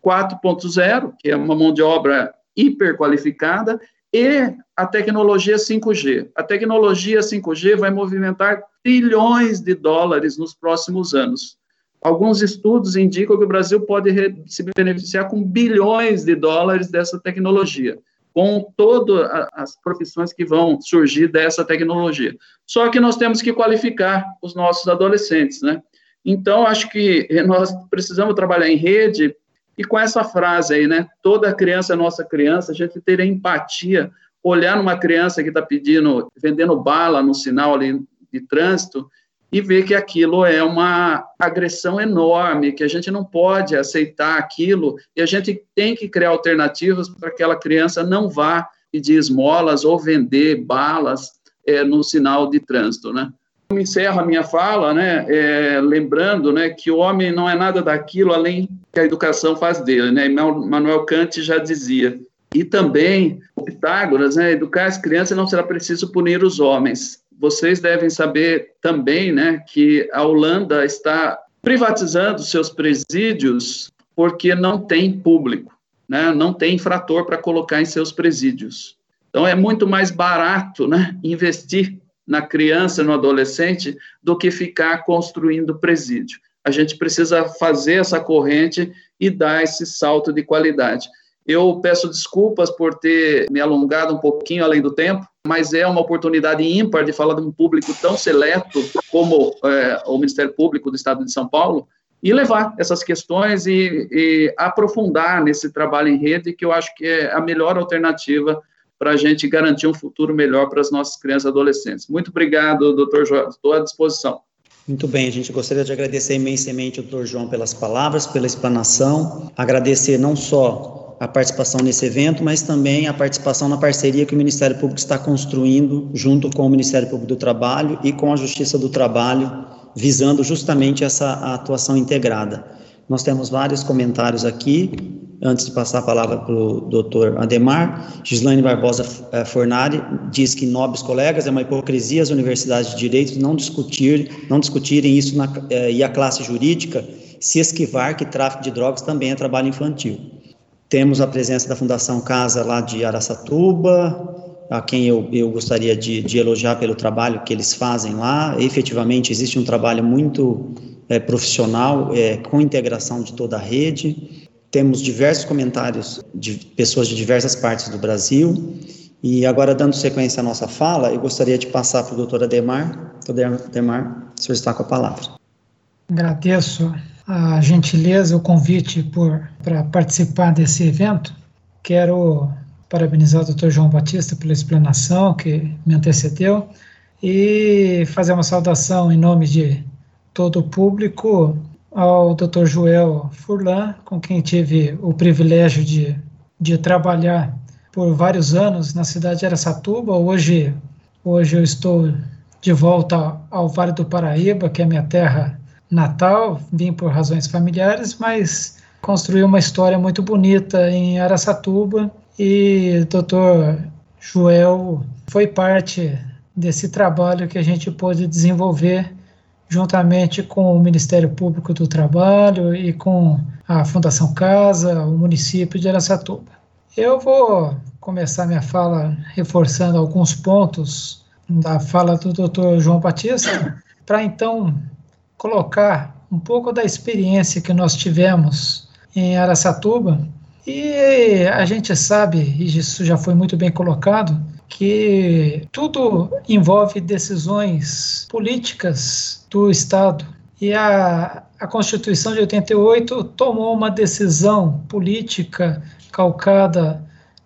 4.0, que é uma mão de obra hiperqualificada, e a tecnologia 5G. A tecnologia 5G vai movimentar trilhões de dólares nos próximos anos. Alguns estudos indicam que o Brasil pode se beneficiar com bilhões de dólares dessa tecnologia, com todas as profissões que vão surgir dessa tecnologia. Só que nós temos que qualificar os nossos adolescentes, né? Então, acho que nós precisamos trabalhar em rede e com essa frase aí, né? Toda criança é nossa criança, a gente ter empatia, olhar numa criança que está pedindo, vendendo bala no sinal ali de trânsito e ver que aquilo é uma agressão enorme, que a gente não pode aceitar aquilo e a gente tem que criar alternativas para que aquela criança não vá pedir esmolas ou vender balas é, no sinal de trânsito, né? Eu encerro a minha fala, né, é, lembrando, né, que o homem não é nada daquilo além que a educação faz dele, né? Manuel Kant já dizia. E também Pitágoras, né, educar as crianças não será preciso punir os homens, vocês devem saber também, né, que a Holanda está privatizando seus presídios porque não tem público, né, não tem infrator para colocar em seus presídios. Então é muito mais barato, né, investir na criança, no adolescente, do que ficar construindo presídio. A gente precisa fazer essa corrente e dar esse salto de qualidade. Eu peço desculpas por ter me alongado um pouquinho além do tempo, mas é uma oportunidade ímpar de falar de um público tão seleto como é, o Ministério Público do Estado de São Paulo e levar essas questões e, e, aprofundar nesse trabalho em rede, que eu acho que é a melhor alternativa para a gente garantir um futuro melhor para as nossas crianças e adolescentes. Muito obrigado, doutor João, estou à disposição. Muito bem, a gente gostaria de agradecer imensamente ao doutor João pelas palavras, pela explanação, agradecer não só a participação nesse evento, mas também a participação na parceria que o Ministério Público está construindo junto com o Ministério Público do Trabalho e com a Justiça do Trabalho, visando justamente essa atuação integrada. Nós temos vários comentários aqui. Antes de passar a palavra para o doutor Ademar, Gislaine Barbosa eh, Fornari diz que, nobres colegas, é uma hipocrisia as universidades de direito não discutir, não discutirem isso na, eh, e a classe jurídica se esquivar que tráfico de drogas também é trabalho infantil. Temos a presença da Fundação Casa lá de Araçatuba, a quem eu, eu gostaria de, de elogiar pelo trabalho que eles fazem lá. Efetivamente, existe um trabalho muito é, profissional, é, com integração de toda a rede. Temos diversos comentários de pessoas de diversas partes do Brasil. E agora, dando sequência à nossa fala, eu gostaria de passar para o doutor Ademar. Doutor Ademar, o senhor está com a palavra. Agradeço a gentileza, o convite para participar desse evento. Quero parabenizar o Dr. João Batista pela explanação que me antecedeu e fazer uma saudação em nome de todo o público ao Dr. Joel Furlan, com quem tive o privilégio de, de trabalhar por vários anos na cidade de Aracatuba. Hoje, hoje eu estou de volta ao Vale do Paraíba, que é minha terra Natal, vim por razões familiares, mas construí uma história muito bonita em Araçatuba e Dr. Joel foi parte desse trabalho que a gente pôde desenvolver juntamente com o Ministério Público do Trabalho e com a Fundação Casa, o município de Araçatuba. Eu vou começar minha fala reforçando alguns pontos da fala do Dr. João Batista, para então colocar um pouco da experiência que nós tivemos em Araçatuba. E a gente sabe, e isso já foi muito bem colocado, que tudo envolve decisões políticas do Estado. E a, a Constituição de 88 tomou uma decisão política calcada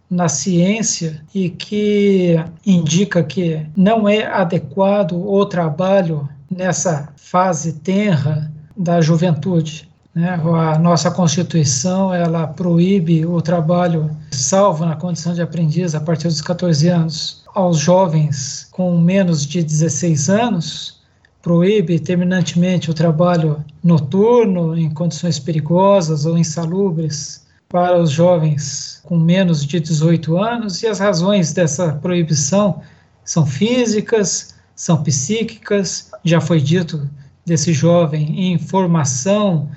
na ciência e que indica que não é adequado o trabalho nessa fase tenra da juventude. Né? A nossa Constituição ela proíbe o trabalho salvo na condição de aprendiz a partir dos 14 anos aos jovens com menos de 16 anos, proíbe terminantemente o trabalho noturno em condições perigosas ou insalubres para os jovens com menos de 18 anos, e as razões dessa proibição são físicas, são psíquicas, já foi dito desse jovem em formação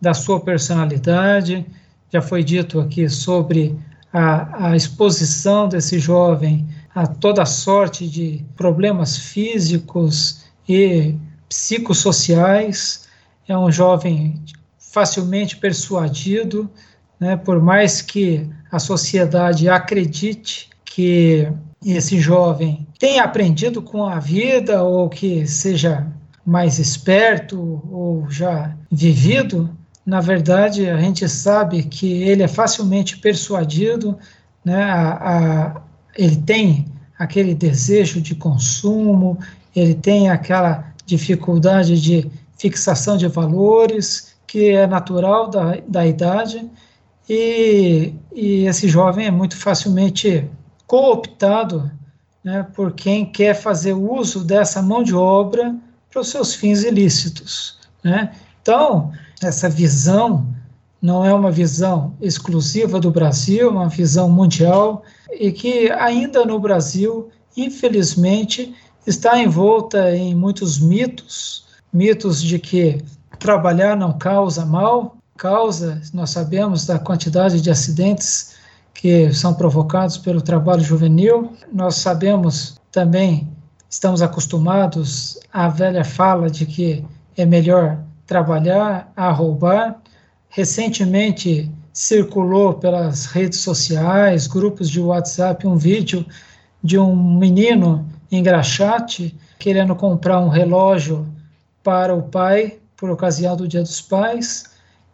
da sua personalidade, já foi dito aqui sobre a, a exposição desse jovem a toda sorte de problemas físicos e psicossociais. É um jovem facilmente persuadido, né, por mais que a sociedade acredite que esse jovem tenha aprendido com a vida ou que seja mais esperto ou já vivido, na verdade a gente sabe que ele é facilmente persuadido, né, a, a, ele tem aquele desejo de consumo, ele tem aquela dificuldade de fixação de valores que é natural da, da idade e, e esse jovem é muito facilmente cooptado né, por quem quer fazer uso dessa mão de obra para os seus fins ilícitos. Né? Então, essa visão não é uma visão exclusiva do Brasil, é uma visão mundial e que ainda no Brasil, infelizmente, está envolta em muitos mitos, mitos de que trabalhar não causa mal, causa, nós sabemos da quantidade de acidentes que são provocados pelo trabalho juvenil. Nós sabemos também, estamos acostumados à velha fala de que é melhor trabalhar a roubar. Recentemente circulou pelas redes sociais, grupos de WhatsApp, um vídeo de um menino em Graxate querendo comprar um relógio para o pai por ocasião do Dia dos Pais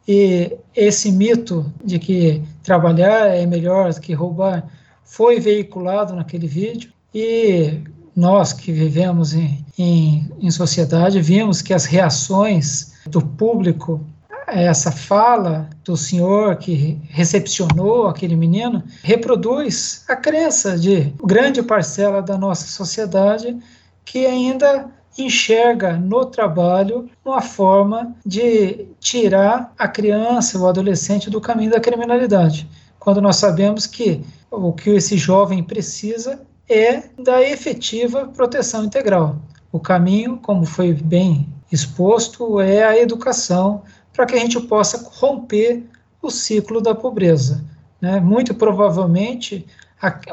e esse mito de que trabalhar é melhor do que roubar foi veiculado naquele vídeo. E nós que vivemos em, em, em sociedade vimos que as reações do público essa fala do senhor que recepcionou aquele menino reproduz a crença de grande parcela da nossa sociedade que ainda enxerga no trabalho uma forma de tirar a criança ou adolescente do caminho da criminalidade, quando nós sabemos que o que esse jovem precisa é da efetiva proteção integral. O caminho, como foi bem exposto, é a educação para que a gente possa romper o ciclo da pobreza. Né? Muito provavelmente,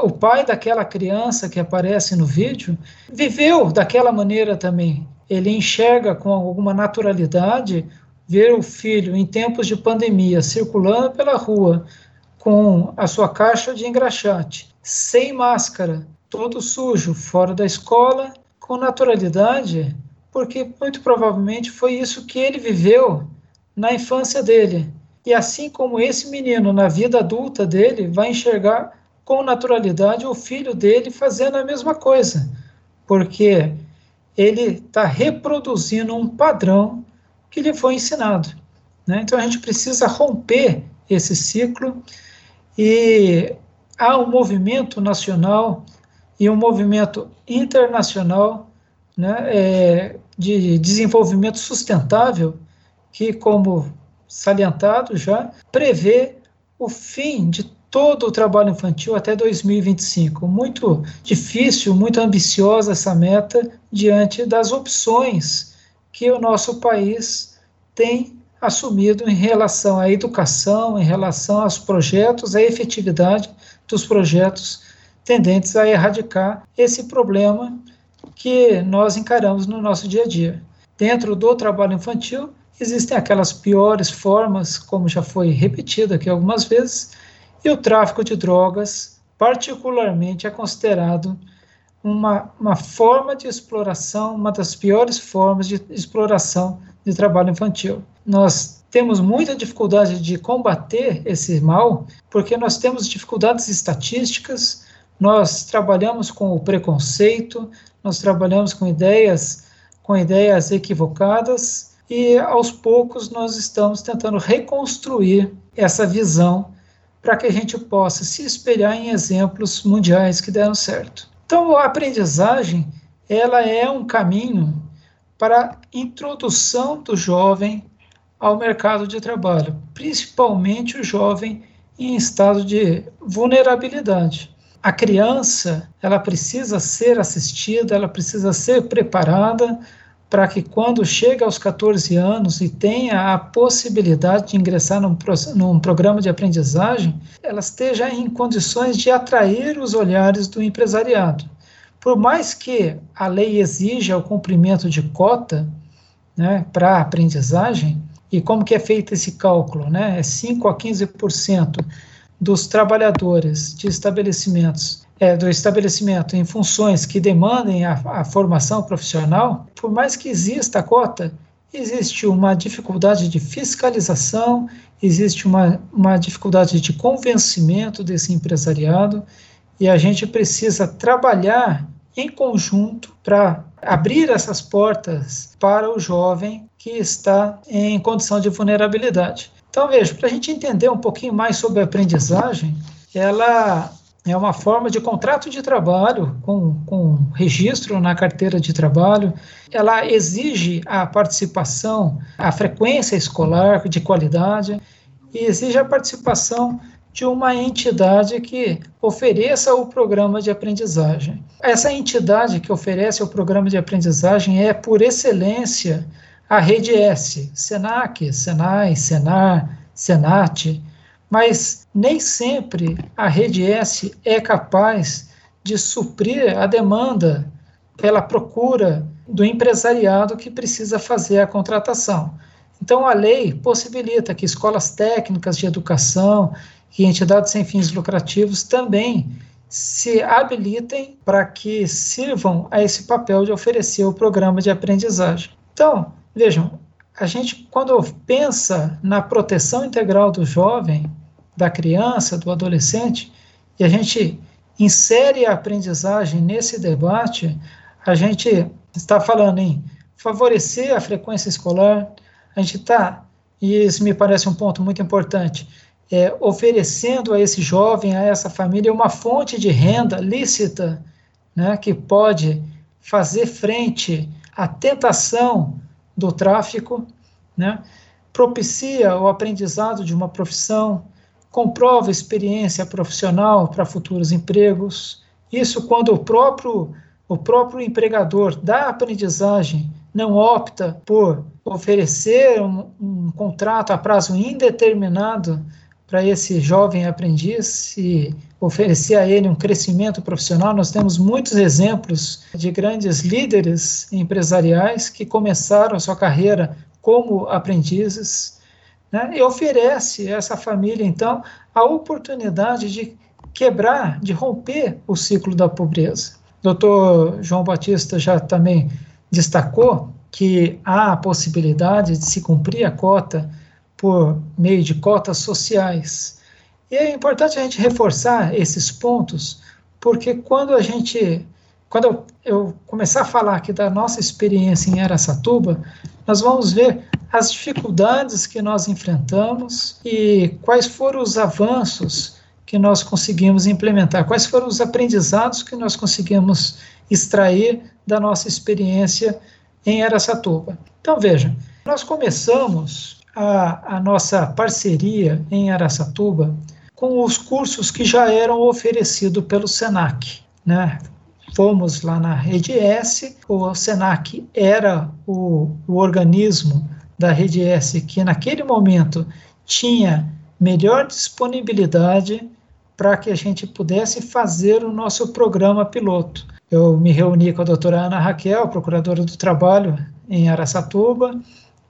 o pai daquela criança que aparece no vídeo viveu daquela maneira também. Ele enxerga com alguma naturalidade ver o filho em tempos de pandemia circulando pela rua com a sua caixa de engraxate, sem máscara, todo sujo, fora da escola, com naturalidade, porque muito provavelmente foi isso que ele viveu na infância dele. E assim como esse menino, na vida adulta dele, vai enxergar com naturalidade o filho dele fazendo a mesma coisa, porque ele está reproduzindo um padrão que lhe foi ensinado. Né? Então a gente precisa romper esse ciclo e há um movimento nacional e um movimento internacional né, é, de desenvolvimento sustentável que, como salientado já, prevê o fim de todo o trabalho infantil até 2025. Muito difícil, muito ambiciosa essa meta diante das opções que o nosso país tem assumido em relação à educação, em relação aos projetos, à efetividade dos projetos tendentes a erradicar esse problema que nós encaramos no nosso dia a dia. Dentro do trabalho infantil, Existem aquelas piores formas, como já foi repetido aqui algumas vezes, e o tráfico de drogas, particularmente, é considerado uma, uma forma de exploração, uma das piores formas de exploração de trabalho infantil. Nós temos muita dificuldade de combater esse mal, porque nós temos dificuldades estatísticas, nós trabalhamos com o preconceito, nós trabalhamos com ideias, com ideias equivocadas e aos poucos nós estamos tentando reconstruir essa visão para que a gente possa se espelhar em exemplos mundiais que deram certo. Então, a aprendizagem, ela é um caminho para a introdução do jovem ao mercado de trabalho, principalmente o jovem em estado de vulnerabilidade. A criança, ela precisa ser assistida, ela precisa ser preparada para que quando chega aos 14 anos e tenha a possibilidade de ingressar num, num, programa de aprendizagem, ela esteja em condições de atrair os olhares do empresariado. Por mais que a lei exija o cumprimento de cota né, para aprendizagem, e como que é feito esse cálculo? Né? É 5 a 15% dos trabalhadores de estabelecimentos é, do estabelecimento em funções que demandem a, a formação profissional, por mais que exista a cota, existe uma dificuldade de fiscalização, existe uma, uma dificuldade de convencimento desse empresariado, e a gente precisa trabalhar em conjunto para abrir essas portas para o jovem que está em condição de vulnerabilidade. Então, veja, para a gente entender um pouquinho mais sobre a aprendizagem, ela é uma forma de contrato de trabalho com, com registro na carteira de trabalho. Ela exige a participação, a frequência escolar de qualidade e exige a participação de uma entidade que ofereça o programa de aprendizagem. Essa entidade que oferece o programa de aprendizagem é, por excelência, a Rede S, SENAC, SENAI, SENAR, SENAT, mas nem sempre a rede S é capaz de suprir a demanda pela procura do empresariado que precisa fazer a contratação. Então, a lei possibilita que escolas técnicas de educação e entidades sem fins lucrativos também se habilitem para que sirvam a esse papel de oferecer o programa de aprendizagem. Então, vejam, a gente, quando pensa na proteção integral do jovem, da criança, do adolescente, e a gente insere a aprendizagem nesse debate, a gente está falando em favorecer a frequência escolar, a gente está, e isso me parece um ponto muito importante, é, oferecendo a esse jovem, a essa família, uma fonte de renda lícita, né, que pode fazer frente à tentação do tráfico, né, propicia o aprendizado de uma profissão, comprova experiência profissional para futuros empregos. Isso quando o próprio, o próprio empregador da aprendizagem não opta por oferecer um, um contrato a prazo indeterminado para esse jovem aprendiz e oferecer a ele um crescimento profissional. Nós temos muitos exemplos de grandes líderes empresariais que começaram a sua carreira como aprendizes né, e oferece a essa família, então, a oportunidade de quebrar, de romper o ciclo da pobreza. Doutor João Batista já também destacou que há a possibilidade de se cumprir a cota por meio de cotas sociais. E é importante a gente reforçar esses pontos, porque quando a gente, quando eu, eu começar a falar aqui da nossa experiência em Aracatuba, nós vamos ver as dificuldades que nós enfrentamos e quais foram os avanços que nós conseguimos implementar, quais foram os aprendizados que nós conseguimos extrair da nossa experiência em Aracatuba. Então, veja, nós começamos a, a nossa parceria em Aracatuba com os cursos que já eram oferecidos pelo SENAC. Né? Fomos lá na Rede S, o SENAC era o, o organismo da rede S que naquele momento tinha melhor disponibilidade para que a gente pudesse fazer o nosso programa piloto. Eu me reuni com a doutora Ana Raquel, procuradora do trabalho em Araçatuba,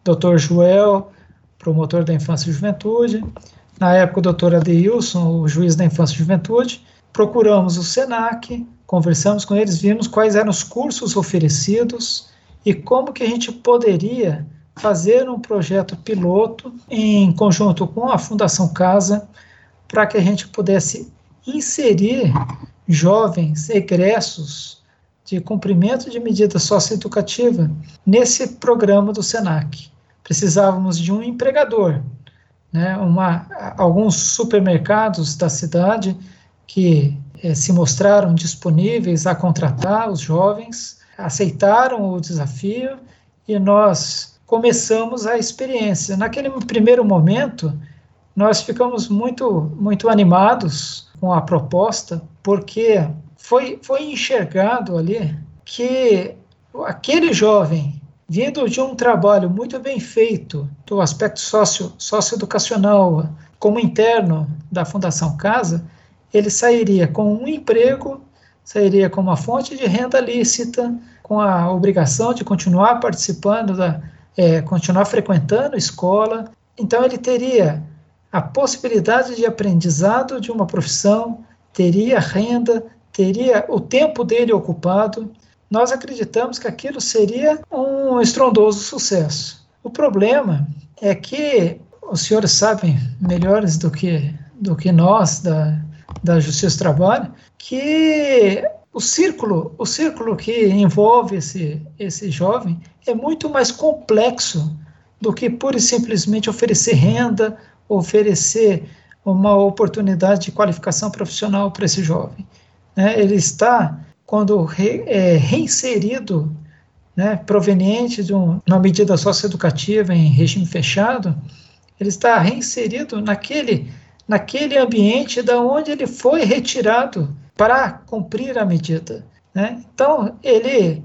doutor Joel, promotor da infância e juventude, na época o doutor Adeilson, o juiz da infância e juventude, procuramos o SENAC, conversamos com eles, vimos quais eram os cursos oferecidos e como que a gente poderia fazer um projeto piloto em conjunto com a Fundação Casa para que a gente pudesse inserir jovens egressos de cumprimento de medida socioeducativa nesse programa do SENAC. Precisávamos de um empregador, né, uma, alguns supermercados da cidade que eh, se mostraram disponíveis a contratar os jovens, aceitaram o desafio e nós começamos a experiência. Naquele primeiro momento, nós ficamos muito, muito animados com a proposta, porque foi, foi enxergado ali que aquele jovem, vindo de um trabalho muito bem feito, do aspecto socio, socioeducacional, como interno da Fundação Casa, ele sairia com um emprego, sairia com uma fonte de renda lícita, com a obrigação de continuar participando, da, é, continuar frequentando escola. Então, ele teria a possibilidade de aprendizado de uma profissão, teria renda, teria o tempo dele ocupado, nós acreditamos que aquilo seria um estrondoso sucesso. O problema é que os senhores sabem melhores do que, do que nós da, da Justiça do Trabalho que o círculo, o círculo que envolve esse, esse jovem é muito mais complexo do que pura e simplesmente oferecer renda, oferecer uma oportunidade de qualificação profissional para esse jovem né, ele está, quando re, é, reinserido, né, proveniente de um, uma medida socioeducativa em regime fechado, ele está reinserido naquele, naquele ambiente da onde ele foi retirado para cumprir a medida. Né? Então, ele,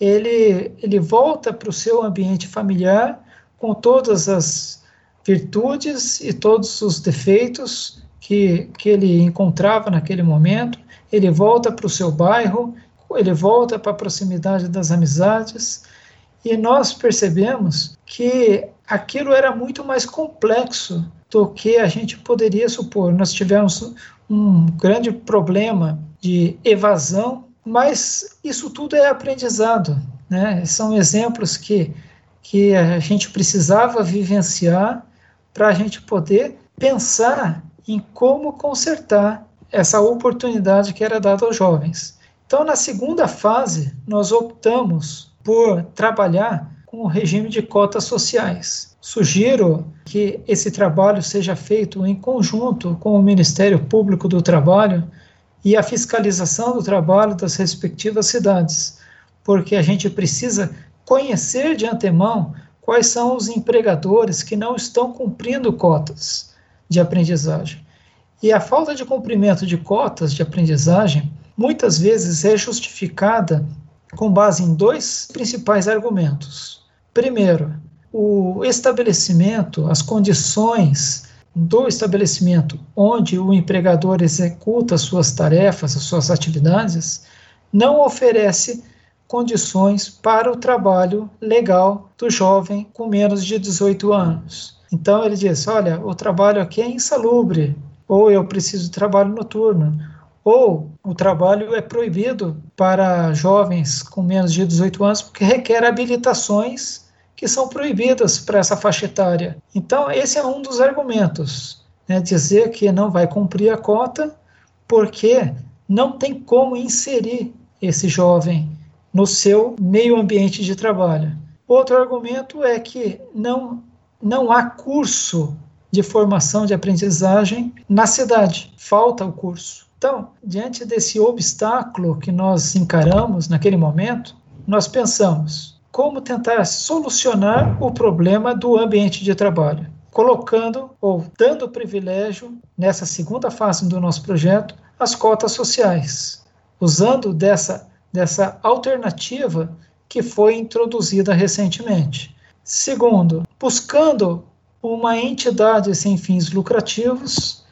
ele, ele volta para o seu ambiente familiar com todas as virtudes e todos os defeitos que, que ele encontrava naquele momento, ele volta para o seu bairro, ele volta para a proximidade das amizades, e nós percebemos que aquilo era muito mais complexo do que a gente poderia supor. Nós tivemos um grande problema de evasão, mas isso tudo é aprendizado. Né? São exemplos que, que a gente precisava vivenciar para a gente poder pensar em como consertar essa oportunidade que era dada aos jovens. Então, na segunda fase, nós optamos por trabalhar com o regime de cotas sociais. Sugiro que esse trabalho seja feito em conjunto com o Ministério Público do Trabalho e a fiscalização do trabalho das respectivas cidades, porque a gente precisa conhecer de antemão quais são os empregadores que não estão cumprindo cotas de aprendizagem. E a falta de cumprimento de cotas de aprendizagem muitas vezes é justificada com base em dois principais argumentos. Primeiro, o estabelecimento, as condições do estabelecimento onde o empregador executa suas tarefas, as suas atividades, não oferece condições para o trabalho legal do jovem com menos de 18 anos. Então ele diz: olha, o trabalho aqui é insalubre, ou eu preciso de trabalho noturno, ou o trabalho é proibido para jovens com menos de 18 anos porque requer habilitações que são proibidas para essa faixa etária. Então, esse é um dos argumentos, né, dizer que não vai cumprir a cota porque não tem como inserir esse jovem no seu meio ambiente de trabalho. Outro argumento é que não, não há curso de formação de aprendizagem na cidade. Falta o curso. Então, diante desse obstáculo que nós encaramos naquele momento, nós pensamos como tentar solucionar o problema do ambiente de trabalho, colocando ou dando privilégio nessa segunda fase do nosso projeto às cotas sociais, usando dessa dessa alternativa que foi introduzida recentemente. Segundo, buscando uma entidade sem fins lucrativos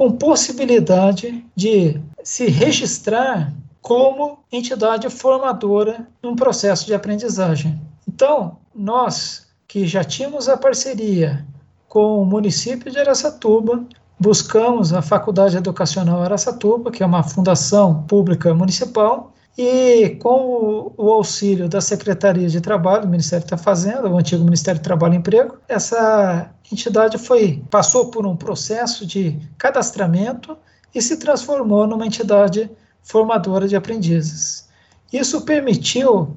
com possibilidade de se registrar como entidade formadora num processo de aprendizagem. Então, nós que já tínhamos a parceria com o município de Aracatuba, buscamos a Faculdade Educacional Aracatuba, que é uma fundação pública municipal, E com o, auxílio da Secretaria de Trabalho, do Ministério da Fazenda, o antigo Ministério do Trabalho e Emprego, essa entidade foi passou por um processo de cadastramento e se transformou numa entidade formadora de aprendizes. Isso permitiu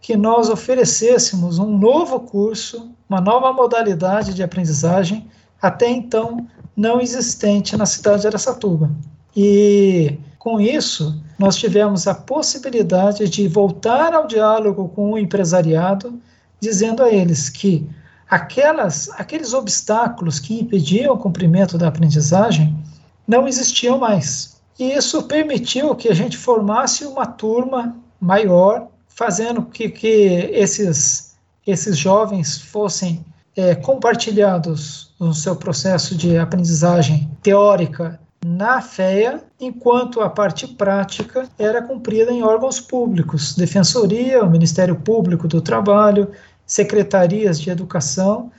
que nós oferecêssemos um novo curso, uma nova modalidade de aprendizagem, até então não existente na cidade de Aracatuba. E com isso, nós tivemos a possibilidade de voltar ao diálogo com o empresariado, dizendo a eles que aquelas, aqueles obstáculos que impediam o cumprimento da aprendizagem não existiam mais. E isso permitiu que a gente formasse uma turma maior, fazendo que, que esses, esses jovens fossem é, compartilhados no seu processo de aprendizagem teórica na FEA, enquanto a parte prática era cumprida em órgãos públicos, Defensoria, o Ministério Público do Trabalho, secretarias de educação,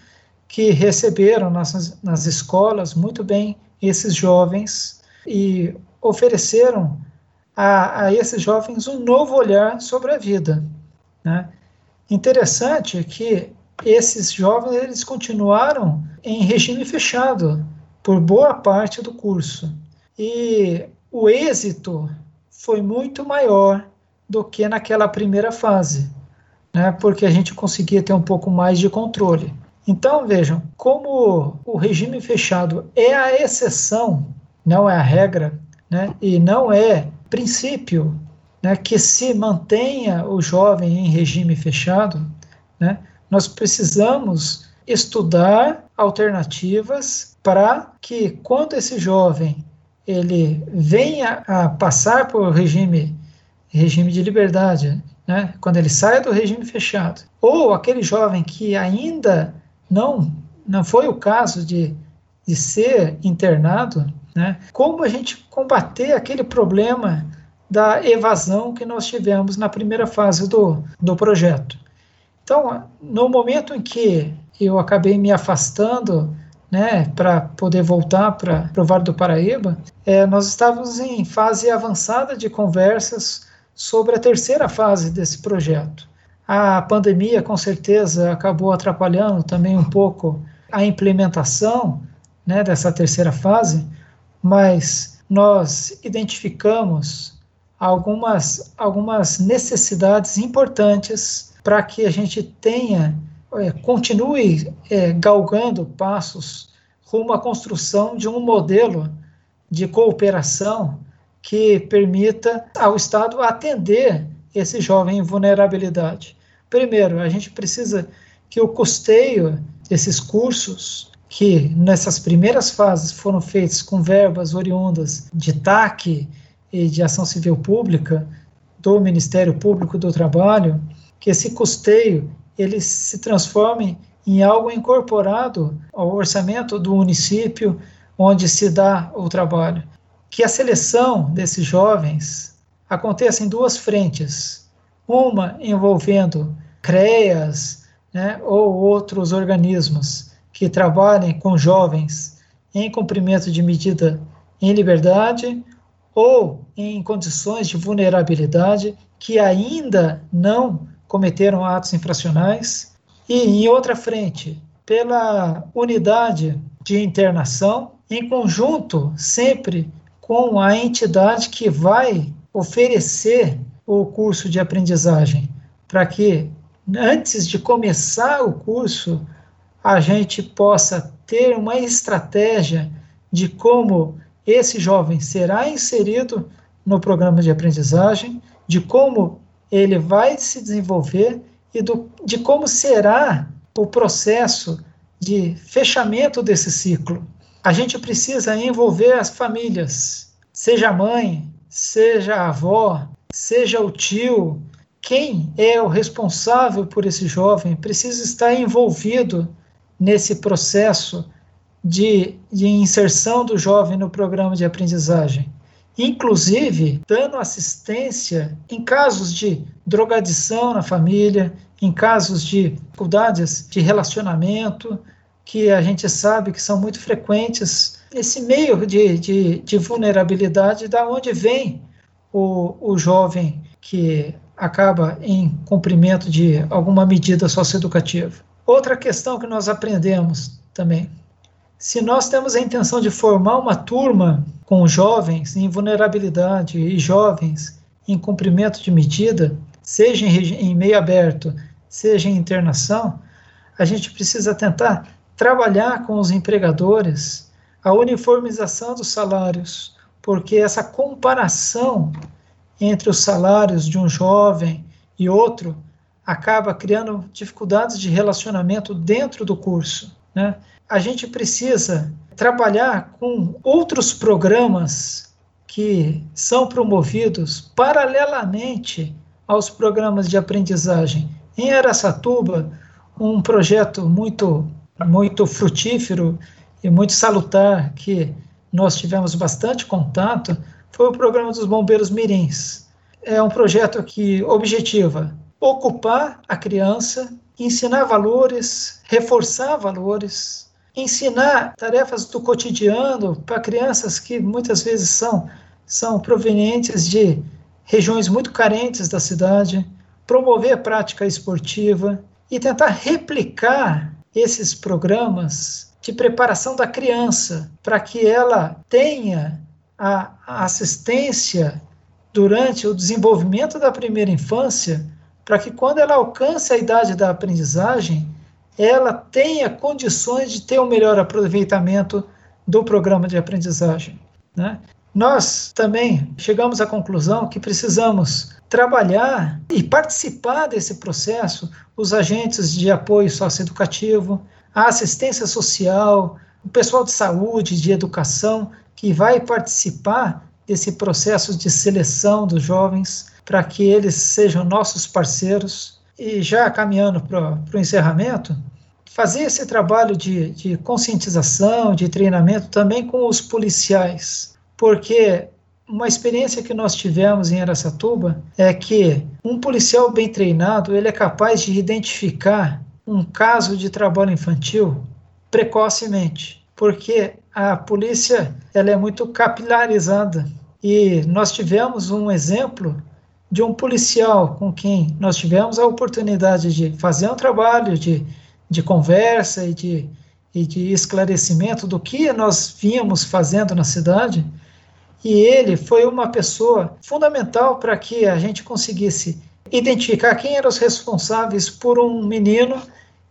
que receberam nas, nas escolas muito bem esses jovens e ofereceram a, a esses jovens um novo olhar sobre a vida. Né? Interessante que esses jovens eles continuaram em regime fechado por boa parte do curso. E o êxito foi muito maior do que naquela primeira fase, né, porque a gente conseguia ter um pouco mais de controle. Então, vejam, como o regime fechado é a exceção, não é a regra, né, e não é princípio né, que se mantenha o jovem em regime fechado, né, nós precisamos estudar alternativas para que quando esse jovem ele venha a passar por regime regime de liberdade, né, quando ele sai do regime fechado, ou aquele jovem que ainda não não foi o caso de, de ser internado, né, como a gente combater aquele problema da evasão que nós tivemos na primeira fase do, do projeto. Então, no momento em que eu acabei me afastando né, para poder voltar para o Vale do Paraíba, é, nós estávamos em fase avançada de conversas sobre a terceira fase desse projeto. A pandemia, com certeza, acabou atrapalhando também um pouco a implementação né, dessa terceira fase, mas nós identificamos algumas, algumas necessidades importantes para que a gente tenha, é, continue é, galgando passos rumo à construção de um modelo de cooperação que permita ao Estado atender esse jovem em vulnerabilidade. Primeiro, a gente precisa que o custeio desses cursos, que nessas primeiras fases foram feitos com verbas oriundas de TAC e de Ação Civil Pública, do Ministério Público do Trabalho, que esse custeio ele se transforme em algo incorporado ao orçamento do município onde se dá o trabalho. Que a seleção desses jovens aconteça em duas frentes. Uma envolvendo CREAS né, ou outros organismos que trabalhem com jovens em cumprimento de medida em liberdade ou em condições de vulnerabilidade que ainda não cometeram atos infracionais, e em outra frente, pela unidade de internação, em conjunto sempre com a entidade que vai oferecer o curso de aprendizagem, para que antes de começar o curso a gente possa ter uma estratégia de como esse jovem será inserido no programa de aprendizagem, de como ele vai se desenvolver e do, de como será o processo de fechamento desse ciclo. A gente precisa envolver as famílias, seja a mãe, seja a avó, seja o tio, quem é o responsável por esse jovem precisa estar envolvido nesse processo de, de inserção do jovem no programa de aprendizagem inclusive dando assistência em casos de drogadição na família, em casos de dificuldades de relacionamento, que a gente sabe que são muito frequentes. Esse meio de, de, de vulnerabilidade, da onde vem o, o jovem que acaba em cumprimento de alguma medida socioeducativa. Outra questão que nós aprendemos também. Se nós temos a intenção de formar uma turma com jovens em vulnerabilidade e jovens em cumprimento de medida, seja em, em meio aberto, seja em internação, a gente precisa tentar trabalhar com os empregadores a uniformização dos salários, porque essa comparação entre os salários de um jovem e outro acaba criando dificuldades de relacionamento dentro do curso. Né? A gente precisa trabalhar com outros programas que são promovidos paralelamente aos programas de aprendizagem. Em Aracatuba, um projeto muito, muito frutífero e muito salutar que nós tivemos bastante contato foi o programa dos Bombeiros Mirins. É um projeto que objetiva ocupar a criança, ensinar valores, reforçar valores, ensinar tarefas do cotidiano para crianças que muitas vezes são, são provenientes de regiões muito carentes da cidade, promover a prática esportiva e tentar replicar esses programas de preparação da criança para que ela tenha a assistência durante o desenvolvimento da primeira infância, para que quando ela alcance a idade da aprendizagem, ela tenha condições de ter um melhor aproveitamento do programa de aprendizagem. Né? Nós também chegamos à conclusão que precisamos trabalhar e participar desse processo os agentes de apoio socioeducativo, a assistência social, o pessoal de saúde, de educação, que vai participar desse processo de seleção dos jovens para que eles sejam nossos parceiros. E já caminhando para o encerramento, fazer esse trabalho de, de conscientização, de treinamento também com os policiais, porque uma experiência que nós tivemos em Aracatuba é que um policial bem treinado ele é capaz de identificar um caso de trabalho infantil precocemente, porque a polícia ela é muito capilarizada. E nós tivemos um exemplo de um policial com quem nós tivemos a oportunidade de fazer um trabalho de, de conversa e de, e de esclarecimento do que nós vínhamos fazendo na cidade. E ele foi uma pessoa fundamental para que a gente conseguisse identificar quem eram os responsáveis por um menino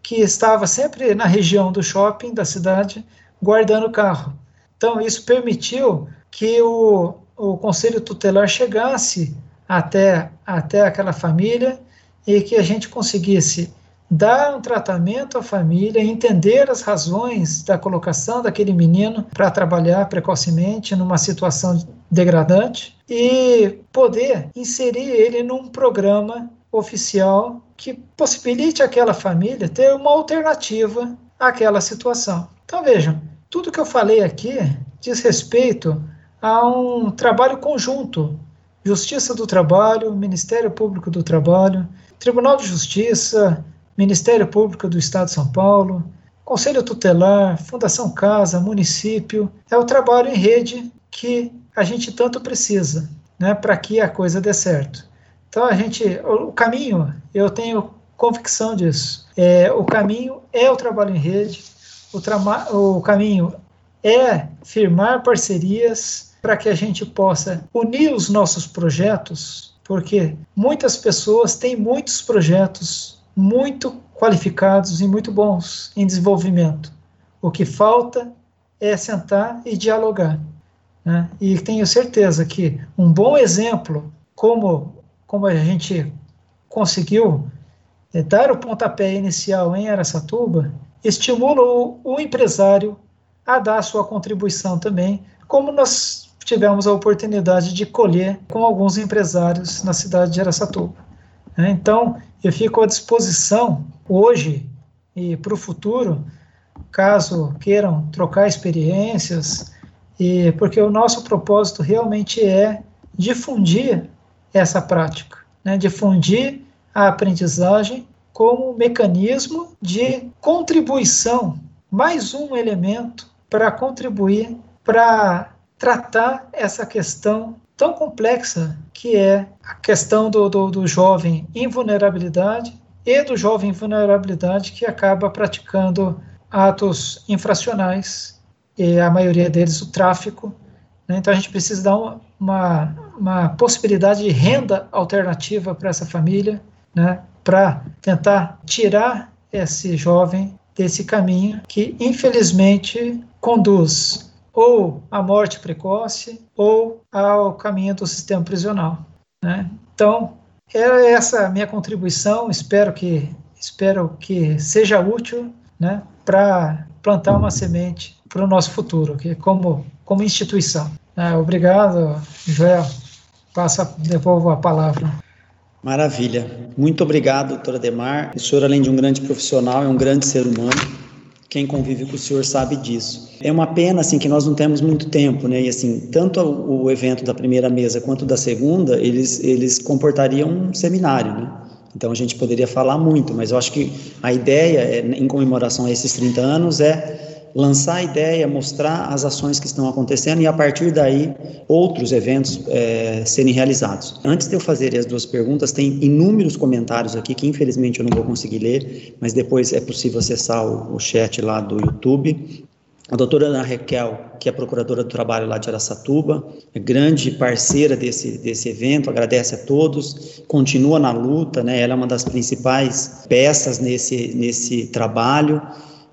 que estava sempre na região do shopping da cidade, guardando o carro. Então, isso permitiu que o, o conselho tutelar chegasse até, até aquela família e que a gente conseguisse dar um tratamento à família, entender as razões da colocação daquele menino para trabalhar precocemente numa situação degradante e poder inserir ele num programa oficial que possibilite àquela família ter uma alternativa àquela situação. Então vejam, tudo que eu falei aqui diz respeito a um trabalho conjunto. Justiça do Trabalho, Ministério Público do Trabalho, Tribunal de Justiça, Ministério Público do Estado de São Paulo, Conselho Tutelar, Fundação Casa, município. É o trabalho em rede que a gente tanto precisa né, para que a coisa dê certo. Então, a gente, o, caminho, eu tenho convicção disso. É, o caminho é o trabalho em rede, o, o caminho é firmar parcerias para que a gente possa unir os nossos projetos, porque muitas pessoas têm muitos projetos muito qualificados e muito bons em desenvolvimento. O que falta é sentar e dialogar. Né? E tenho certeza que um bom exemplo, como, como a gente conseguiu é, dar o pontapé inicial em Aracatuba, estimula o, o empresário a dar a sua contribuição também, como nós tivemos a oportunidade de colher com alguns empresários na cidade de Aracatuba. Né? Então, eu fico à disposição hoje e para o futuro, caso queiram trocar experiências, e porque o nosso propósito realmente é difundir essa prática, né? difundir a aprendizagem como mecanismo de contribuição, mais um elemento para contribuir para tratar essa questão tão complexa que é a questão do, do, do jovem em vulnerabilidade e do jovem em vulnerabilidade que acaba praticando atos infracionais, e a maioria deles o tráfico. Né? Então a gente precisa dar uma, uma, uma possibilidade de renda alternativa para essa família, né? para tentar tirar esse jovem desse caminho que, infelizmente, conduz ou à morte precoce ou ao caminho do sistema prisional. Né? Então, é essa minha contribuição. Espero que espero que seja útil, né, para plantar uma semente para o nosso futuro, que como como instituição. É, obrigado, Joel. Passa, devolvo a palavra. Maravilha. Muito obrigado, doutora Demar. O senhor, além de um grande profissional, é um grande ser humano. Quem convive com o senhor sabe disso. É uma pena assim que nós não temos muito tempo, né? E assim, tanto o evento da primeira mesa quanto da segunda, eles eles comportariam um seminário, né? Então a gente poderia falar muito, mas eu acho que a ideia é, em comemoração a esses 30 anos é lançar a ideia, mostrar as ações que estão acontecendo e a partir daí outros eventos é, serem realizados. Antes de eu fazer as duas perguntas, tem inúmeros comentários aqui que infelizmente eu não vou conseguir ler, mas depois é possível acessar o, o chat lá do YouTube. A doutora Ana Raquel, que é procuradora do trabalho lá de Aracatuba, é grande parceira desse, desse evento, agradece a todos, continua na luta, né? ela é uma das principais peças nesse, nesse trabalho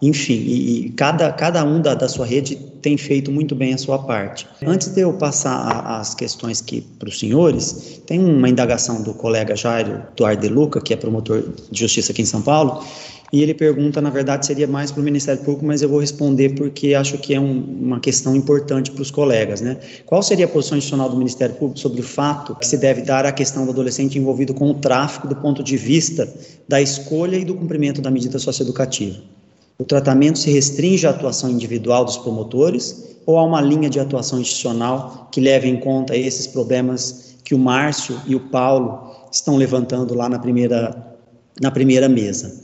enfim, e, e cada, cada um da, da sua rede tem feito muito bem a sua parte. Antes de eu passar a, as questões para os senhores, tem uma indagação do colega Jairo Duarte de Luca, que é promotor de justiça aqui em São Paulo, e ele pergunta, na verdade, seria mais para o Ministério Público, mas eu vou responder porque acho que é um, uma questão importante para os colegas, né? Qual seria a posição institucional do Ministério Público sobre o fato que se deve dar à questão do adolescente envolvido com o tráfico do ponto de vista da escolha e do cumprimento da medida socioeducativa? O tratamento se restringe à atuação individual dos promotores ou há uma linha de atuação institucional que leve em conta esses problemas que o Márcio e o Paulo estão levantando lá na primeira, na primeira mesa?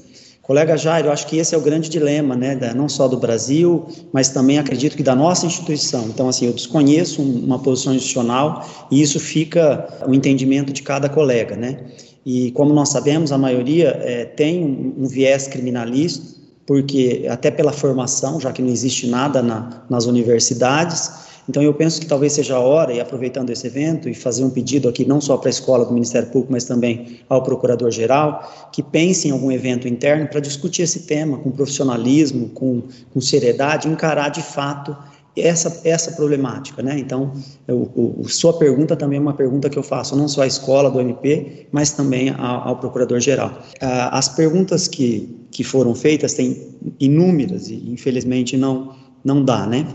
Colega Jairo, eu acho que esse é o grande dilema, né, não só do Brasil, mas também acredito que da nossa instituição. Então, assim, eu desconheço uma posição institucional e isso fica o entendimento de cada colega, né? E como nós sabemos, a maioria é, tem um, um viés criminalista, porque até pela formação, já que não existe nada na, nas universidades, então eu penso que talvez seja a hora, e aproveitando esse evento, e fazer um pedido aqui não só para a escola do Ministério Público, mas também ao Procurador-Geral, que pense em algum evento interno para discutir esse tema com profissionalismo, com, com seriedade, encarar de fato essa, essa problemática, né? Então, o, o, sua pergunta também é uma pergunta que eu faço não só à escola do MP, mas também ao, ao Procurador-Geral. Ah, as perguntas que, que foram feitas têm inúmeras e, infelizmente, não, não dá, né?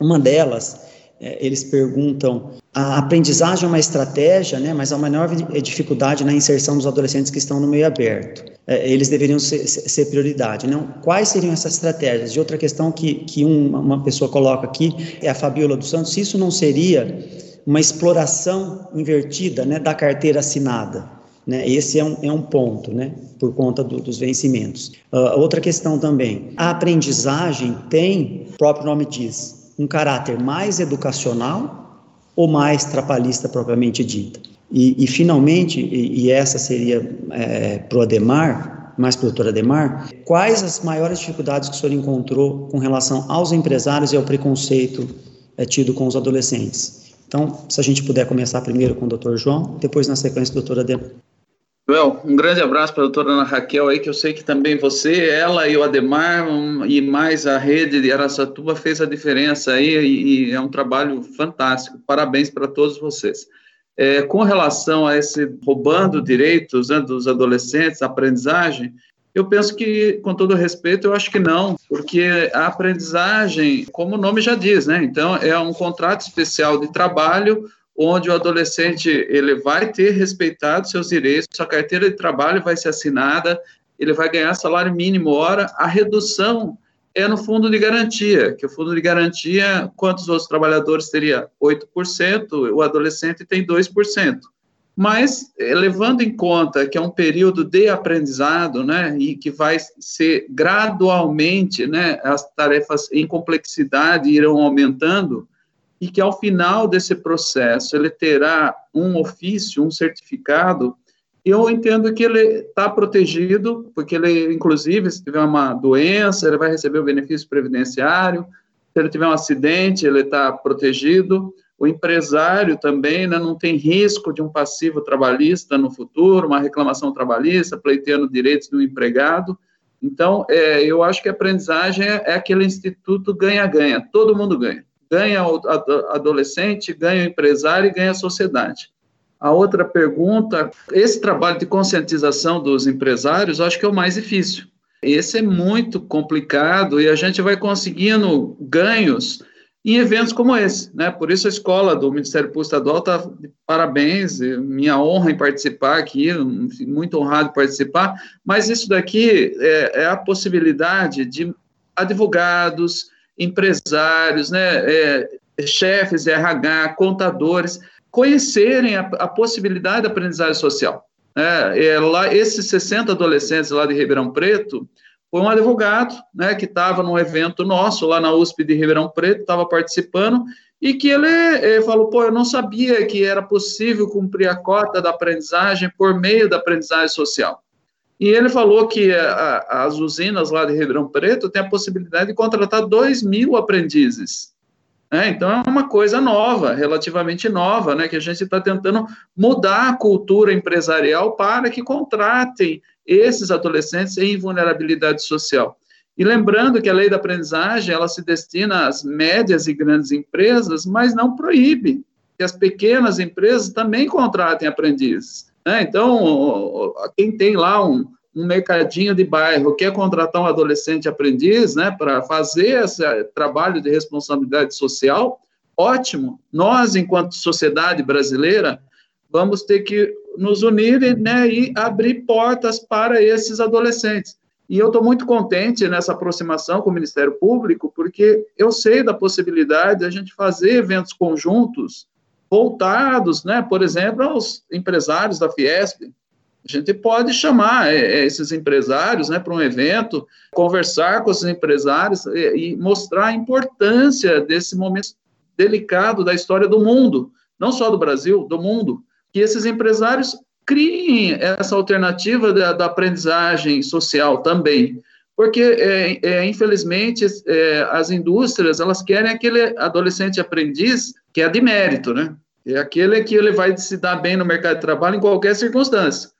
Uma delas, é, eles perguntam, a aprendizagem é uma estratégia, né? Mas a maior dificuldade na inserção dos adolescentes que estão no meio aberto. É, eles deveriam ser, ser, prioridade. Não? Quais seriam essas estratégias? De outra questão que, que um, uma pessoa coloca aqui é a Fabiola dos Santos, se isso não seria uma exploração invertida né, da carteira assinada. Né? Esse é um, é um ponto, né, por conta do, dos vencimentos. Uh, outra questão também, a aprendizagem tem, o próprio nome diz, um caráter mais educacional ou mais trapalhista propriamente dita? E, e finalmente, e, e, essa seria é, para o Ademar, mais para o doutor Ademar, quais as maiores dificuldades que o senhor encontrou com relação aos empresários e ao preconceito é, tido com os adolescentes? Então, se a gente puder começar primeiro com o doutor João, depois na sequência, doutor Ademar. Well, um grande abraço para a doutora Ana Raquel aí, que eu sei que também você, ela e o Ademar um, e mais a rede de Araçatuba fez a diferença aí e, e é um trabalho fantástico. Parabéns para todos vocês. É, com relação a esse roubando direitos né, dos adolescentes, aprendizagem, eu penso que, com todo respeito, eu acho que não, porque a aprendizagem, como o nome já diz, né? Então, é um contrato especial de trabalho onde o adolescente ele vai ter respeitado seus direitos, sua carteira de trabalho vai ser assinada, ele vai ganhar salário mínimo hora, a redução é no fundo de garantia, que o fundo de garantia, quantos outros trabalhadores teria? 8%, o adolescente tem 2%. Mas, eh, levando em conta que é um período de aprendizado, né, e que vai ser gradualmente, né, as tarefas em complexidade irão aumentando, e que ao final desse processo ele terá um ofício, um certificado, eu entendo que ele está protegido, porque ele, inclusive, se tiver uma doença, ele vai receber o benefício previdenciário, se ele tiver um acidente, ele está protegido. O empresário também né, não tem risco de um passivo trabalhista no futuro, uma reclamação trabalhista, pleiteando direitos do empregado. Então, é, eu acho que a aprendizagem é, é aquele instituto ganha-ganha, todo mundo ganha. Ganha o adolescente, ganha o empresário e ganha a sociedade. A outra pergunta, esse trabalho de conscientização dos empresários, acho que é o mais difícil. Esse é muito complicado e a gente vai conseguindo ganhos em eventos como esse, né? Por isso a escola do Ministério Público Estadual está de parabéns, minha honra em participar aqui, muito honrado em participar, mas isso daqui é, é a possibilidade de advogados, empresários, né, é, chefes RH, contadores, conhecerem a, a possibilidade da aprendizagem social. É, é, lá, esses 60 adolescentes lá de Ribeirão Preto, foi um advogado, né, que estava num evento nosso lá na USP de Ribeirão Preto, estava participando, e que ele, ele, falou, pô, eu não sabia que era possível cumprir a cota da aprendizagem por meio da aprendizagem social. E ele falou que a, as usinas lá de Ribeirão Preto têm a possibilidade de contratar 2 mil aprendizes. É, então é uma coisa nova, relativamente nova, né, que a gente está tentando mudar a cultura empresarial para que contratem esses adolescentes em vulnerabilidade social. E lembrando que a lei da aprendizagem ela se destina às médias e grandes empresas, mas não proíbe que as pequenas empresas também contratem aprendizes. Né? Então, quem tem lá um, um mercadinho de bairro quer contratar um adolescente aprendiz, né, para fazer esse trabalho de responsabilidade social, ótimo. Nós, enquanto sociedade brasileira, vamos ter que nos unir né, e abrir portas para esses adolescentes. E eu estou muito contente nessa aproximação com o Ministério Público, porque eu sei da possibilidade de a gente fazer eventos conjuntos voltados, né, por exemplo, aos empresários da Fiesp, a gente pode chamar é, é, esses empresários né, para um evento, conversar com esses empresários e, e, mostrar a importância desse momento delicado da história do mundo, não só do Brasil, do mundo, que esses empresários criem essa alternativa da, da aprendizagem social também, porque é, é, infelizmente é, as indústrias elas querem aquele adolescente aprendiz que é de mérito, né? É aquele que ele vai se dar bem no mercado de trabalho em qualquer circunstância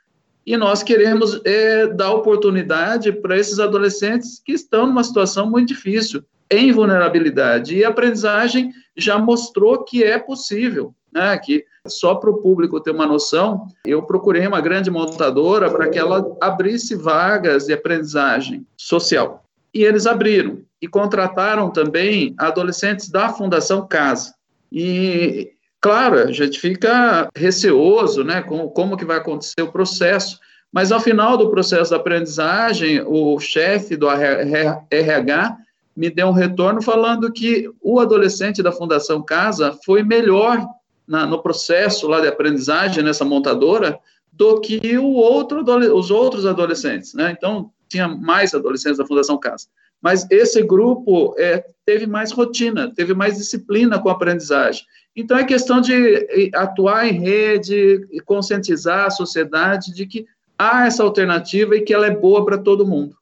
e nós queremos é, dar oportunidade para esses adolescentes que estão numa situação muito difícil, em vulnerabilidade. E a aprendizagem já mostrou que é possível, né? que só para o público ter uma noção, eu procurei uma grande montadora para que ela abrisse vagas de aprendizagem social. E eles abriram e contrataram também adolescentes da Fundação Casa. E Claro, a gente fica receoso, né, com como que vai acontecer o processo, mas ao final do processo da aprendizagem, o chefe do RH me deu um retorno falando que o adolescente da Fundação Casa foi melhor na, no processo lá de aprendizagem nessa montadora do que o outro, os outros adolescentes, né? Então, tinha mais adolescentes da Fundação Casa. Mas esse grupo é, teve mais rotina, teve mais disciplina com a aprendizagem. Então, é questão de atuar em rede e conscientizar a sociedade de que há essa alternativa e que ela é boa para todo mundo.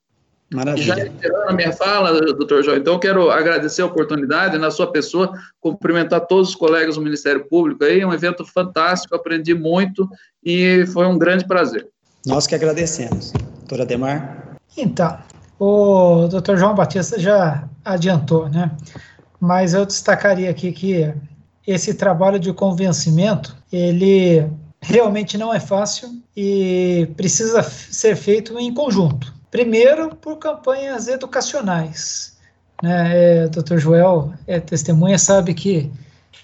Maravilha. E já encerrando a minha fala, doutor João, então quero agradecer a oportunidade, na sua pessoa, cumprimentar todos os colegas do Ministério Público aí, um evento fantástico, aprendi muito e foi um grande prazer. Nós que agradecemos. Doutora Demar? Então, o doutor João Batista já adiantou, né? Mas eu destacaria aqui que esse trabalho de convencimento, ele realmente não é fácil e precisa ser feito em conjunto. Primeiro, por campanhas educacionais. Né? É, Dr. Joel é testemunha, sabe que,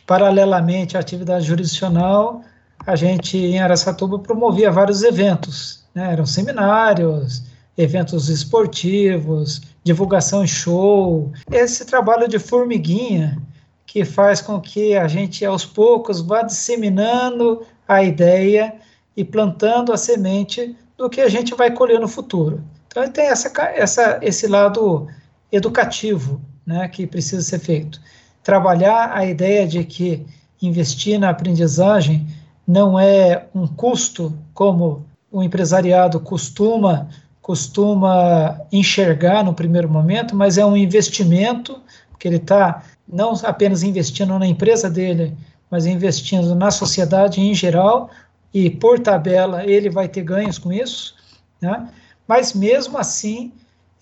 paralelamente à atividade jurisdicional, a gente em Aracatuba promovia vários eventos. Né? Eram seminários, eventos esportivos, divulgação em show. Esse trabalho de formiguinha que faz com que a gente, aos poucos, vá disseminando a ideia e plantando a semente do que a gente vai colher no futuro. Então, tem essa, essa, esse lado educativo né, que precisa ser feito. trabalhar a ideia de que investir na aprendizagem não é um custo como o empresariado costuma costuma enxergar no primeiro momento, mas é um investimento que ele está não apenas investindo na empresa dele, mas investindo na sociedade em geral e por tabela ele vai ter ganhos com isso, né? Mas mesmo assim,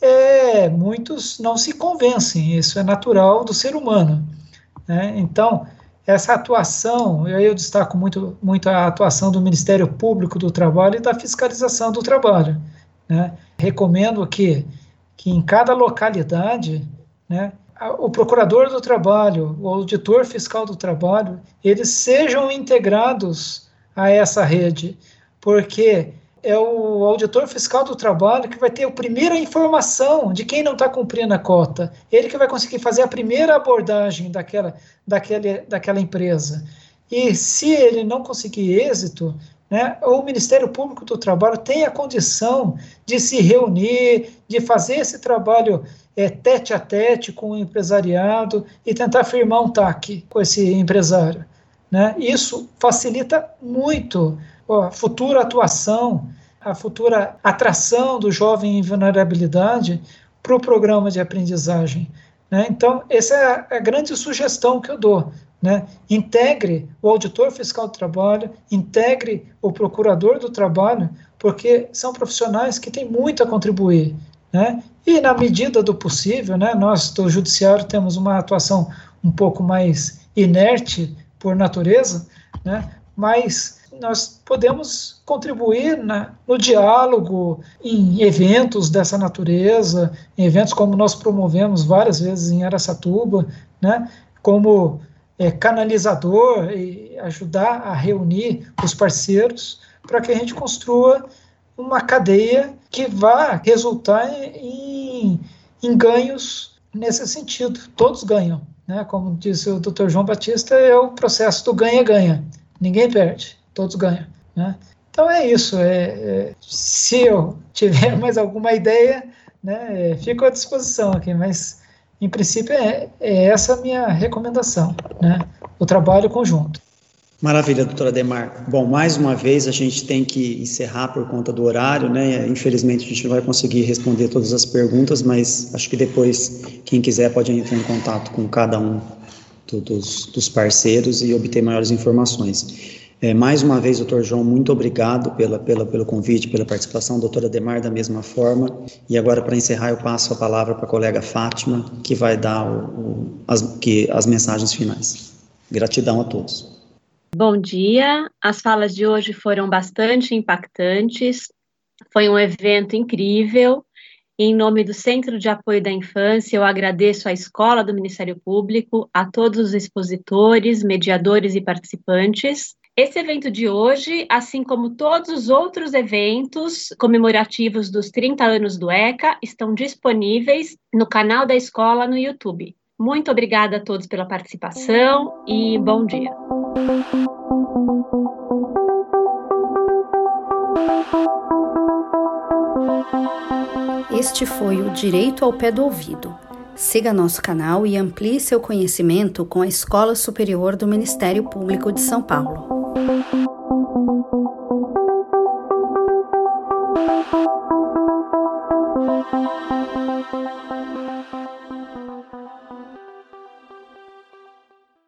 é, muitos não se convencem. Isso é natural do ser humano. Né? Então essa atuação, eu, eu destaco muito, muito a atuação do Ministério Público do Trabalho e da fiscalização do trabalho. Né? Recomendo que, que em cada localidade, né, o procurador do trabalho, o auditor fiscal do trabalho, eles sejam integrados a essa rede, porque é o auditor fiscal do trabalho que vai ter a primeira informação de quem não está cumprindo a cota. Ele que vai conseguir fazer a primeira abordagem daquela, daquela, daquela empresa. E se ele não conseguir êxito, né, o Ministério Público do Trabalho tem a condição de se reunir, de fazer esse trabalho é, tete a tete com o empresariado e tentar firmar um TAC com esse empresário. Né? Isso facilita muito a futura atuação, a futura atração do jovem em vulnerabilidade para o programa de aprendizagem. Né? Então, essa é a grande sugestão que eu dou. Né? Integre o auditor fiscal do trabalho, integre o procurador do trabalho, porque são profissionais que têm muito a contribuir. Né? E, na medida do possível, né, nós do Judiciário temos uma atuação um pouco mais inerte por natureza, né, mas nós podemos contribuir na, no diálogo, em eventos dessa natureza, em eventos como nós promovemos várias vezes em Aracatuba, né, como é, canalizador e ajudar a reunir os parceiros para que a gente construa uma cadeia que vá resultar em, em ganhos nesse sentido. Todos ganham. Né? Como disse o Dr. João Batista, é o processo do ganha-ganha. Ninguém perde, todos ganham. Né? Então é isso. É, é, se eu tiver mais alguma ideia, né, é, fico à disposição aqui, mas em princípio, é, é essa a minha recomendação, né? O trabalho conjunto. Maravilha, doutora Demar. Bom, mais uma vez a gente tem que encerrar por conta do horário, né? Infelizmente a gente não vai conseguir responder todas as perguntas, mas acho que depois, quem quiser pode entrar em contato com cada um dos, dos parceiros e obter maiores informações. É, mais uma vez, doutor João, muito obrigado pela, pela, pelo convite, pela participação, doutora Demar, da mesma forma. E agora, para encerrar, eu passo a palavra para a colega Fátima, que vai dar o, o, as, que, as mensagens finais. Gratidão a todos. Bom dia, as falas de hoje foram bastante impactantes, foi um evento incrível. Em nome do Centro de Apoio da Infância, eu agradeço à Escola do Ministério Público, a todos os expositores, mediadores e participantes. Esse evento de hoje, assim como todos os outros eventos comemorativos dos 30 anos do ECA, estão disponíveis no canal da escola no YouTube. Muito obrigada a todos pela participação e bom dia. Este foi o Direito ao Pé do Ouvido. Siga nosso canal e amplie seu conhecimento com a Escola Superior do Ministério Público de São Paulo. Thank you.